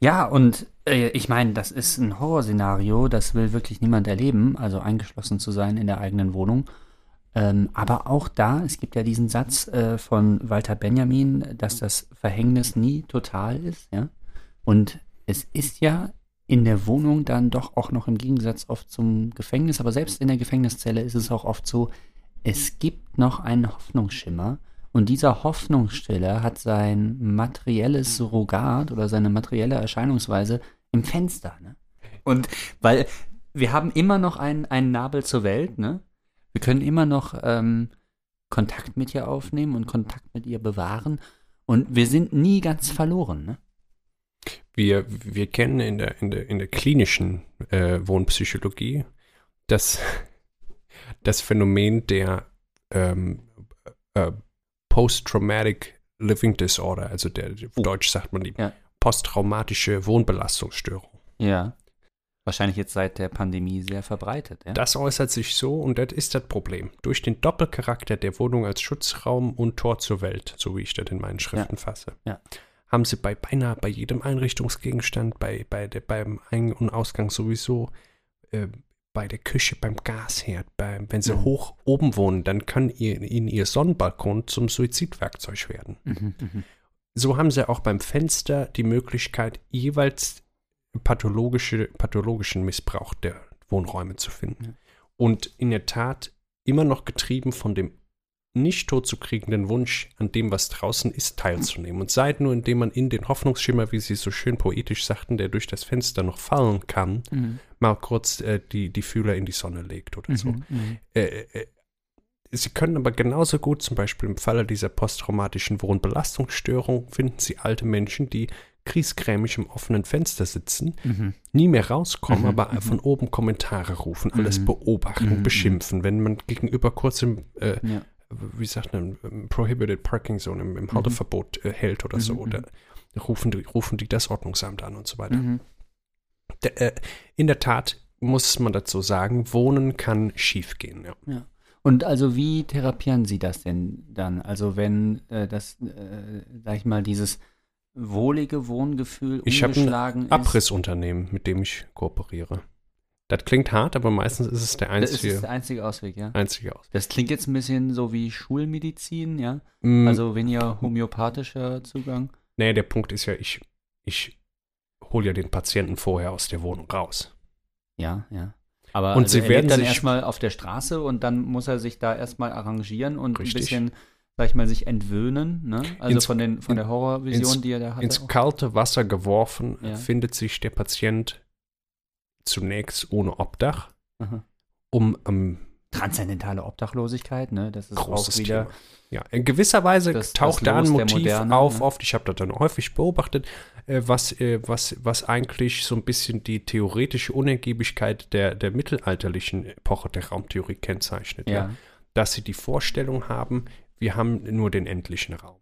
Ja, und äh, ich meine, das ist ein Horrorszenario, das will wirklich niemand erleben, also eingeschlossen zu sein in der eigenen Wohnung. Ähm, aber auch da, es gibt ja diesen Satz äh, von Walter Benjamin, dass das Verhängnis nie total ist, ja. Und es ist ja in der Wohnung dann doch auch noch im Gegensatz oft zum Gefängnis, aber selbst in der Gefängniszelle ist es auch oft so, es gibt noch einen Hoffnungsschimmer und dieser Hoffnungsstiller hat sein materielles Surrogat oder seine materielle Erscheinungsweise im Fenster. Ne? Und weil wir haben immer noch einen, einen Nabel zur Welt, ne? Wir können immer noch ähm, Kontakt mit ihr aufnehmen und Kontakt mit ihr bewahren. Und wir sind nie ganz verloren, ne? Wir, wir kennen in der, in der, in der klinischen äh, Wohnpsychologie das, das Phänomen der ähm, äh, Post-Traumatic Living Disorder, also der, auf Deutsch sagt man die Ja. posttraumatische Wohnbelastungsstörung. Ja. Wahrscheinlich jetzt seit der Pandemie sehr verbreitet, ja? Das äußert sich so und das ist das Problem. Durch den Doppelcharakter der Wohnung als Schutzraum und Tor zur Welt, so wie ich das in meinen Schriften fasse, Ja. haben sie bei beinahe bei jedem Einrichtungsgegenstand, bei, bei der, beim Ein- und Ausgang sowieso, äh, bei der Küche, beim Gasherd, beim, wenn sie Mhm. hoch oben wohnen, dann kann ihr, ihnen ihr Sonnenbalkon zum Suizidwerkzeug werden. Mhm, mhm. So haben sie auch beim Fenster die Möglichkeit, jeweils pathologische, pathologischen Missbrauch der Wohnräume zu finden. Und in der Tat immer noch getrieben von dem nicht totzukriegenden Wunsch, an dem, was draußen ist, teilzunehmen. Und sei nur, indem man in den Hoffnungsschimmer, wie Sie so schön poetisch sagten, der durch das Fenster noch fallen kann, Mhm. mal kurz äh, die, die Fühler in die Sonne legt oder so. Mhm, mhm. Äh, äh, Sie können aber genauso gut, zum Beispiel im Falle dieser posttraumatischen Wohnbelastungsstörung, finden Sie alte Menschen, die kriesgrämig im offenen Fenster sitzen, Mhm. nie mehr rauskommen, Mhm, aber mhm. von oben Kommentare rufen, alles Mhm. beobachten, Mhm, beschimpfen. Wenn man gegenüber kurz im, äh, Ja. Wie sagt man, im Prohibited Parking Zone, im, im Halteverbot äh, hält oder so, Mhm, oder rufen die, rufen die das Ordnungsamt an und so weiter. Mhm. D- äh, in der Tat muss man dazu sagen, Wohnen kann schiefgehen. Ja. Und also wie therapieren Sie das denn dann? Also wenn äh, das, äh, sag ich mal, dieses wohlige Wohngefühl Ich habe ein umgeschlagen ist. Abrissunternehmen, mit dem ich kooperiere. Das klingt hart, aber meistens ist es der Das ist einzige, der einzige Ausweg, ja. einzige Aus. Das klingt jetzt ein bisschen so wie Schulmedizin, ja. Mm, Also weniger homöopathischer Zugang. nee, der Punkt ist ja, ich, ich hole ja den Patienten vorher aus der Wohnung raus. Ja, ja. Aber Und also Sie er werden dann erstmal auf der Straße und dann muss er sich da erstmal arrangieren und Richtig. ein bisschen, sag ich mal, sich entwöhnen, ne? Also Ins- von, den, von der Horrorvision, ins- die er da hatte. Ins kalte Wasser geworfen Ja. findet sich der Patient zunächst ohne Obdach, Aha. um am Transzendentale Obdachlosigkeit, ne? Das ist großes auch wieder. Thema. Ja, in gewisser Weise Das- taucht das da ein Motiv Moderne, auf, ne? oft, ich habe das dann häufig beobachtet, äh, was, äh, was, was eigentlich so ein bisschen die theoretische Unergiebigkeit der, der mittelalterlichen Epoche der Raumtheorie kennzeichnet. Ja. Dass sie die Vorstellung haben, wir haben nur den endlichen Raum.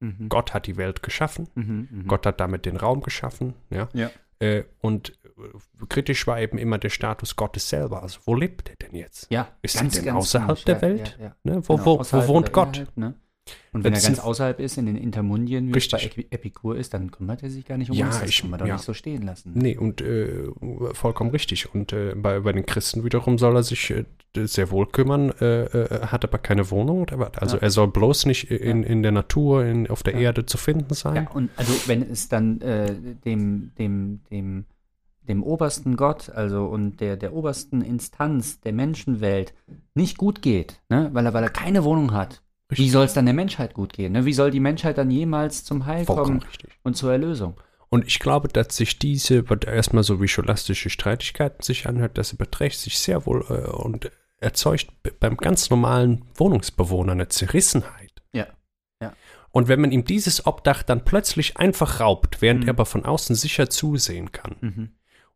Mhm. Gott hat die Welt geschaffen, Mhm, mhm. Gott hat damit den Raum geschaffen, ja. Ja. Äh, und äh, kritisch war eben immer der Status Gottes selber. Also wo lebt er denn jetzt? Ja, Ist ganz, er denn außerhalb komisch, der ja, Welt? Ja, ja. Ne? Wo, Genau, wo, wo wohnt Gott? innerhalb, ne? Und wenn Das er ganz außerhalb ist, in den Intermundien, wie bei Epikur ist, dann kümmert er sich gar nicht um Ja, uns. Das ich- kann man doch ja. nicht so stehen lassen. Nee, und äh, vollkommen richtig. Und äh, bei, bei den Christen wiederum soll er sich äh, sehr wohl kümmern, äh, äh, hat aber keine Wohnung. Also Ja. er soll bloß nicht in, in der Natur, in, auf der. Erde zu finden sein. Ja, und also wenn es dann äh, dem, dem, dem, dem obersten Gott, also und der, der obersten Instanz der Menschenwelt nicht gut geht, ne, weil er, weil er keine Wohnung hat, wie Richtig. soll es dann der Menschheit gut gehen? Ne? Wie soll die Menschheit dann jemals zum Heil Vollkommen kommen richtig. und zur Erlösung? Und ich glaube, dass sich diese, was erstmal so wie scholastische Streitigkeiten sich anhört, das überträgt sich sehr wohl äh, und erzeugt beim ganz normalen Wohnungsbewohner eine Zerrissenheit. Ja, ja. Und wenn man ihm dieses Obdach dann plötzlich einfach raubt, während Mhm. er aber von außen sicher zusehen kann, Mhm.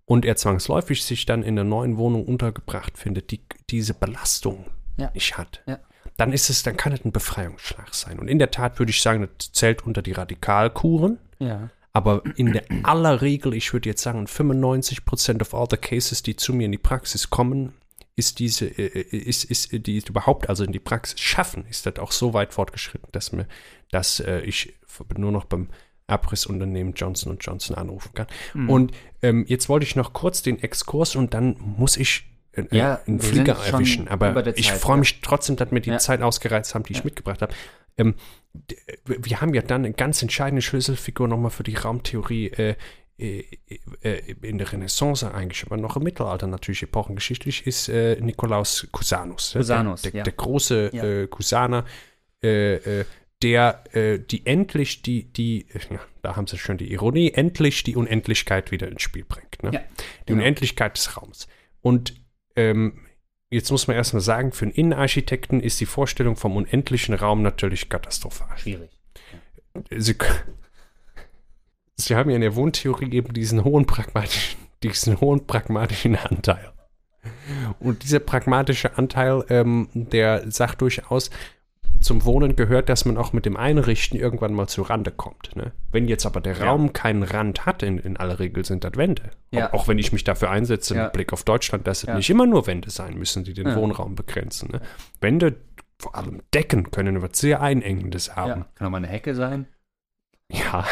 und er zwangsläufig sich dann in der neuen Wohnung untergebracht findet, die diese Belastung Ja. nicht hat, Ja. Dann ist es, dann kann es ein Befreiungsschlag sein. Und in der Tat würde ich sagen, das zählt unter die Radikalkuren. Ja. Aber in der <clears throat> aller Regel, ich würde jetzt sagen, 95% of all the cases, die zu mir in die Praxis kommen, ist diese, äh, ist, ist, die es überhaupt also in die Praxis schaffen, ist das auch so weit fortgeschritten, dass mir, dass äh, ich nur noch beim Abrissunternehmen Johnson Johnson anrufen kann. Mhm. Und ähm, jetzt wollte ich noch kurz den Exkurs und dann muss ich äh, Ja, einen wir Flieger erwischen. Aber der ich Zeit, freue ja. mich trotzdem, dass mir die Ja. Zeit ausgereizt haben, die ich Ja. mitgebracht habe. Ähm, d- wir haben ja dann eine ganz entscheidende Schlüsselfigur nochmal für die Raumtheorie äh, äh, äh, in der Renaissance eigentlich, aber noch im Mittelalter natürlich epochengeschichtlich, ist äh, Nikolaus Cusanus. ja, Cusanus, der, der, ja. der große Ja. äh, Cusaner, äh, äh, der äh, die endlich die, die, ja, da haben sie schon die Ironie, endlich die Unendlichkeit wieder ins Spiel bringt. Ne? Ja, die genau. Unendlichkeit des Raums. Und ähm, jetzt muss man erstmal sagen, für einen Innenarchitekten ist die Vorstellung vom unendlichen Raum natürlich katastrophal. Schwierig. Sie, Sie haben ja in der Wohntheorie eben diesen hohen pragmatischen, diesen hohen pragmatischen Anteil. Und dieser pragmatische Anteil, ähm, der sagt durchaus, zum Wohnen gehört, dass man auch mit dem Einrichten irgendwann mal zu Rande kommt. Ne? Wenn jetzt aber der Ja. Raum keinen Rand hat, in, in aller Regel sind das Wände. Ja. Auch, auch wenn ich mich dafür einsetze, mit Blick auf Deutschland, dass es nicht immer nur Wände sein müssen, die den. Wohnraum begrenzen. Ne? Wände, vor allem Decken, können etwas sehr Einengendes haben. Kann auch mal eine Hecke sein. Ja,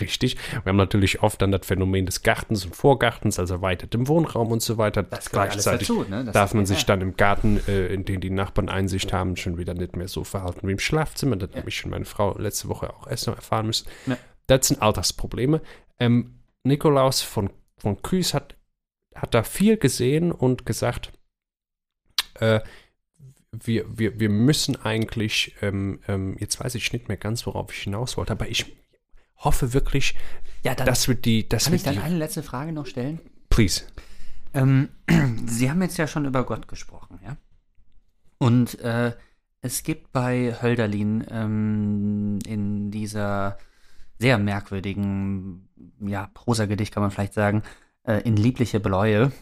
richtig. Wir haben natürlich oft dann das Phänomen des Gartens und Vorgartens, also erweitertem Wohnraum und so weiter. Das alles dazu. Ne? Das darf man sich ja. dann im Garten, äh, in dem die Nachbarn Einsicht haben, schon wieder nicht mehr so verhalten wie im Schlafzimmer. Das Ja. habe ich schon meine Frau letzte Woche auch erst noch erfahren müssen. Ja. Das sind Alltagsprobleme. Ähm, Nikolaus von, von Küß hat, hat da viel gesehen und gesagt, äh, wir, wir, wir müssen eigentlich, ähm, ähm, jetzt weiß ich nicht mehr ganz, worauf ich hinaus wollte, aber ich hoffe wirklich, Ja, dann dass wir die, dass kann wir ich dann die, eine letzte Frage noch stellen. please. Ähm, <clears throat> Sie haben jetzt ja schon über Gott gesprochen, ja? Und äh, es gibt bei Hölderlin ähm, in dieser sehr merkwürdigen, ja, Prosagedicht kann man vielleicht sagen, äh, in liebliche Bläue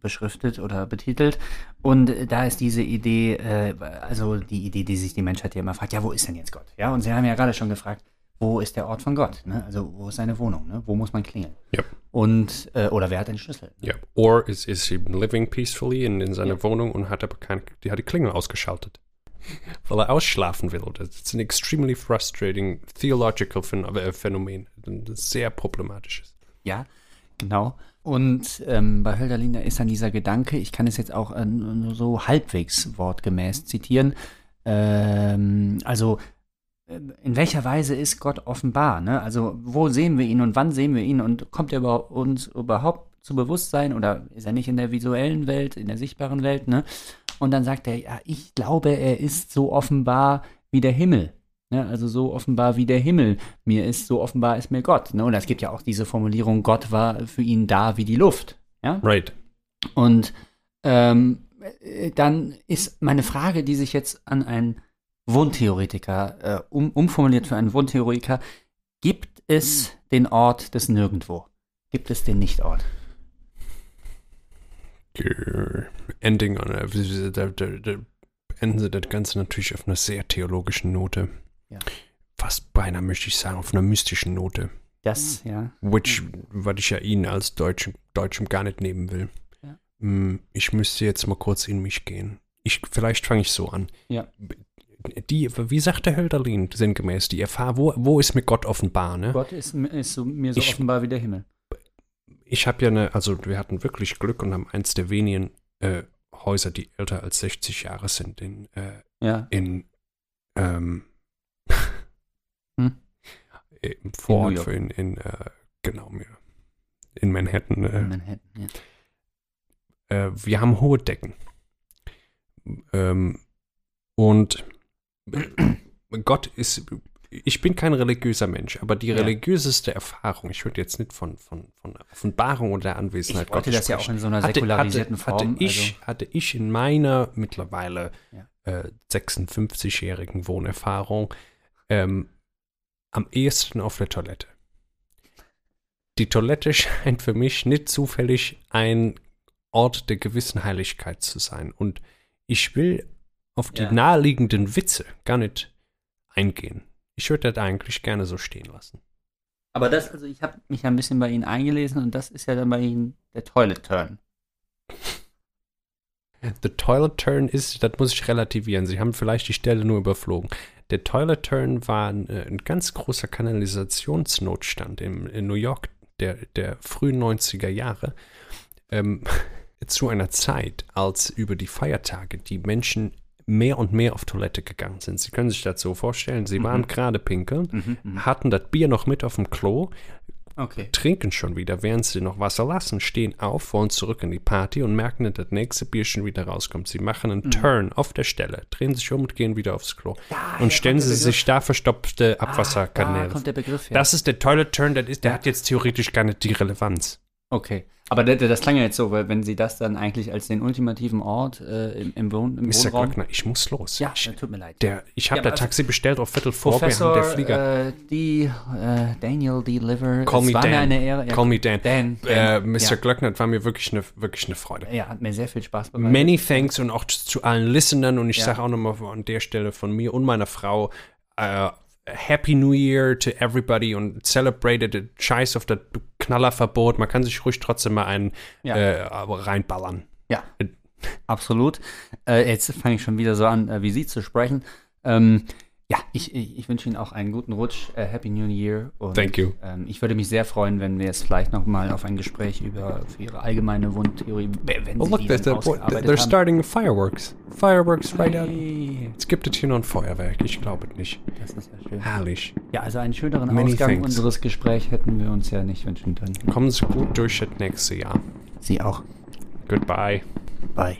beschriftet oder betitelt. Und da ist diese Idee, äh, also die Idee, die sich die Menschheit ja immer fragt, ja, wo ist denn jetzt Gott? Ja, und Sie haben ja gerade schon gefragt, wo ist der Ort von Gott? Ne? Also wo ist seine Wohnung? Ne? Wo muss man klingeln? Ja. Und, äh, oder wer hat den Schlüssel? Ja. Or is, is he living peacefully in, in seiner Ja. Wohnung und hat aber keine, die hat die Klingel ausgeschaltet. <laughs> Weil er ausschlafen will. Das ist ein extremely frustrating theological äh, Phänomen. Ein sehr problematisches. Ja, genau. Und ähm, bei Hölderlin da ist dann dieser Gedanke, ich kann es jetzt auch äh, nur so halbwegs wortgemäß zitieren, ähm, also in welcher Weise ist Gott offenbar? Ne? Also wo sehen wir ihn und wann sehen wir ihn und kommt er über uns überhaupt zu Bewusstsein oder ist er nicht in der visuellen Welt, in der sichtbaren Welt? Ne? Und dann sagt er, ja, ich glaube, er ist so offenbar wie der Himmel. Ne? Also so offenbar wie der Himmel mir ist, so offenbar ist mir Gott. Ne? Und es gibt ja auch diese Formulierung, Gott war für ihn da wie die Luft. Ja? Right. Und ähm, äh, dann ist meine Frage, die sich jetzt an einen Wohntheoretiker äh, um, umformuliert für einen Wohntheoretiker, gibt es den Ort des Nirgendwo? Gibt es den Nichtort? Grr. Ending on a, da, da, da enden sie das Ganze natürlich auf einer sehr theologischen Note. Ja. Fast beinahe möchte ich sagen, auf einer mystischen Note. Das, ja. Which, was ich ja Ihnen als Deutschen, Deutschem gar nicht nehmen will. Ja. Mm, Ich müsste jetzt mal kurz in mich gehen. Ich, vielleicht fange ich so an. Ja. Die, wie sagt der Hölderlin sinngemäß, die Erfahrung, wo, wo ist mir Gott offenbar, ne? Gott ist, ist so, mir so Ich- offenbar wie der Himmel. Ich habe ja eine, also wir hatten wirklich Glück und haben eins der wenigen äh, Häuser, die älter als 60 Jahre sind, in, äh, Ja. in ähm, Hm? <laughs> im Vorort für in, in äh, genau mir in Manhattan. Äh, In Manhattan, ja. äh, wir haben hohe Decken. Ähm, und Gott ist, ich bin kein religiöser Mensch, aber die Ja. religiöseste Erfahrung, ich würde jetzt nicht von, von, von Offenbarung oder Anwesenheit Ich wollte Gottes das ja auch sprechen. in so einer hatte, säkularisierten hatte, hatte Form. Ich, hatte ich in meiner mittlerweile Ja. äh, 56-jährigen Wohnerfahrung ähm, am ehesten auf der Toilette. Die Toilette <laughs> scheint für mich nicht zufällig ein Ort der gewissen Heiligkeit zu sein. Und ich will auf die Ja. naheliegenden Witze gar nicht eingehen. Ich würde das eigentlich gerne so stehen lassen. Aber das, also ich habe mich ja ein bisschen bei Ihnen eingelesen und das ist ja dann bei Ihnen der Toilet Turn. The Toilet Turn ist, das muss ich relativieren. Sie haben vielleicht die Stelle nur überflogen. Der Toilet Turn war ein, äh, ein ganz großer Kanalisationsnotstand im, in New York der, der frühen 90er Jahre. Ähm, <laughs> zu einer Zeit, als über die Feiertage die Menschen mehr und mehr auf Toilette gegangen sind. Sie können sich das so vorstellen, sie Mhm. waren gerade pinkeln, Mhm, mhm. hatten das Bier noch mit auf dem Klo, Okay. trinken schon wieder, während sie noch Wasser lassen, stehen auf, wollen zurück in die Party und merken, dass das nächste Bier schon wieder rauskommt. Sie machen einen Turn auf der Stelle, drehen sich um und gehen wieder aufs Klo. und stellen sie sich da verstopfte Da Abwasserkanäle. kommt der Begriff her. das ist der Toilet Turn, das ist, der hat jetzt theoretisch gar nicht die Relevanz. okay. Aber das, das klang ja jetzt so, weil wenn Sie das dann eigentlich als den ultimativen Ort äh, im, im, Wohn, im Mr. Wohnraum... Glöckner, ich muss los. Ja, ich, äh, tut mir leid. der, ich habe Ja, der also- Taxi bestellt auf Viertel vor, wir Professor haben der Flieger. Äh, D, äh, Daniel D. Liver. Call me war Dan. mir eine Ehre. Ja, Call me Dan. Dan. Äh, Dan. Mr. Ja. Glöckner, das war mir wirklich eine, wirklich eine Freude. ja, hat mir sehr viel Spaß bereitet. Many thanks und auch zu, zu allen Listenern und ich Ja. sage auch nochmal an der Stelle von mir und meiner Frau äh, Happy New Year to everybody und celebrate the Scheiß auf das Knallerverbot. Man kann sich ruhig trotzdem mal einen Ja. äh, reinballern. Ja, absolut. Äh, jetzt fange ich schon wieder so an, äh, wie Sie zu sprechen. Ähm, ja, ich, ich, ich wünsche Ihnen auch einen guten Rutsch. Äh, Happy New Year. Und, Thank you. Ähm, ich würde mich sehr freuen, wenn wir jetzt vielleicht noch mal auf ein Gespräch über Ihre allgemeine Wundtheorie, wenn Oh Sie look, there's the, ausgearbeitet they're haben. starting fireworks. Fireworks right out. Hey, Es gibt es hier noch ein Feuerwerk, ich glaube nicht. das ist ja schön. Herrlich. Ja, also einen schöneren Many Ausgang thanks. unseres Gesprächs hätten wir uns ja nicht wünschen können. Kommen Sie gut durch das nächste Jahr. Sie auch. Goodbye. Bye.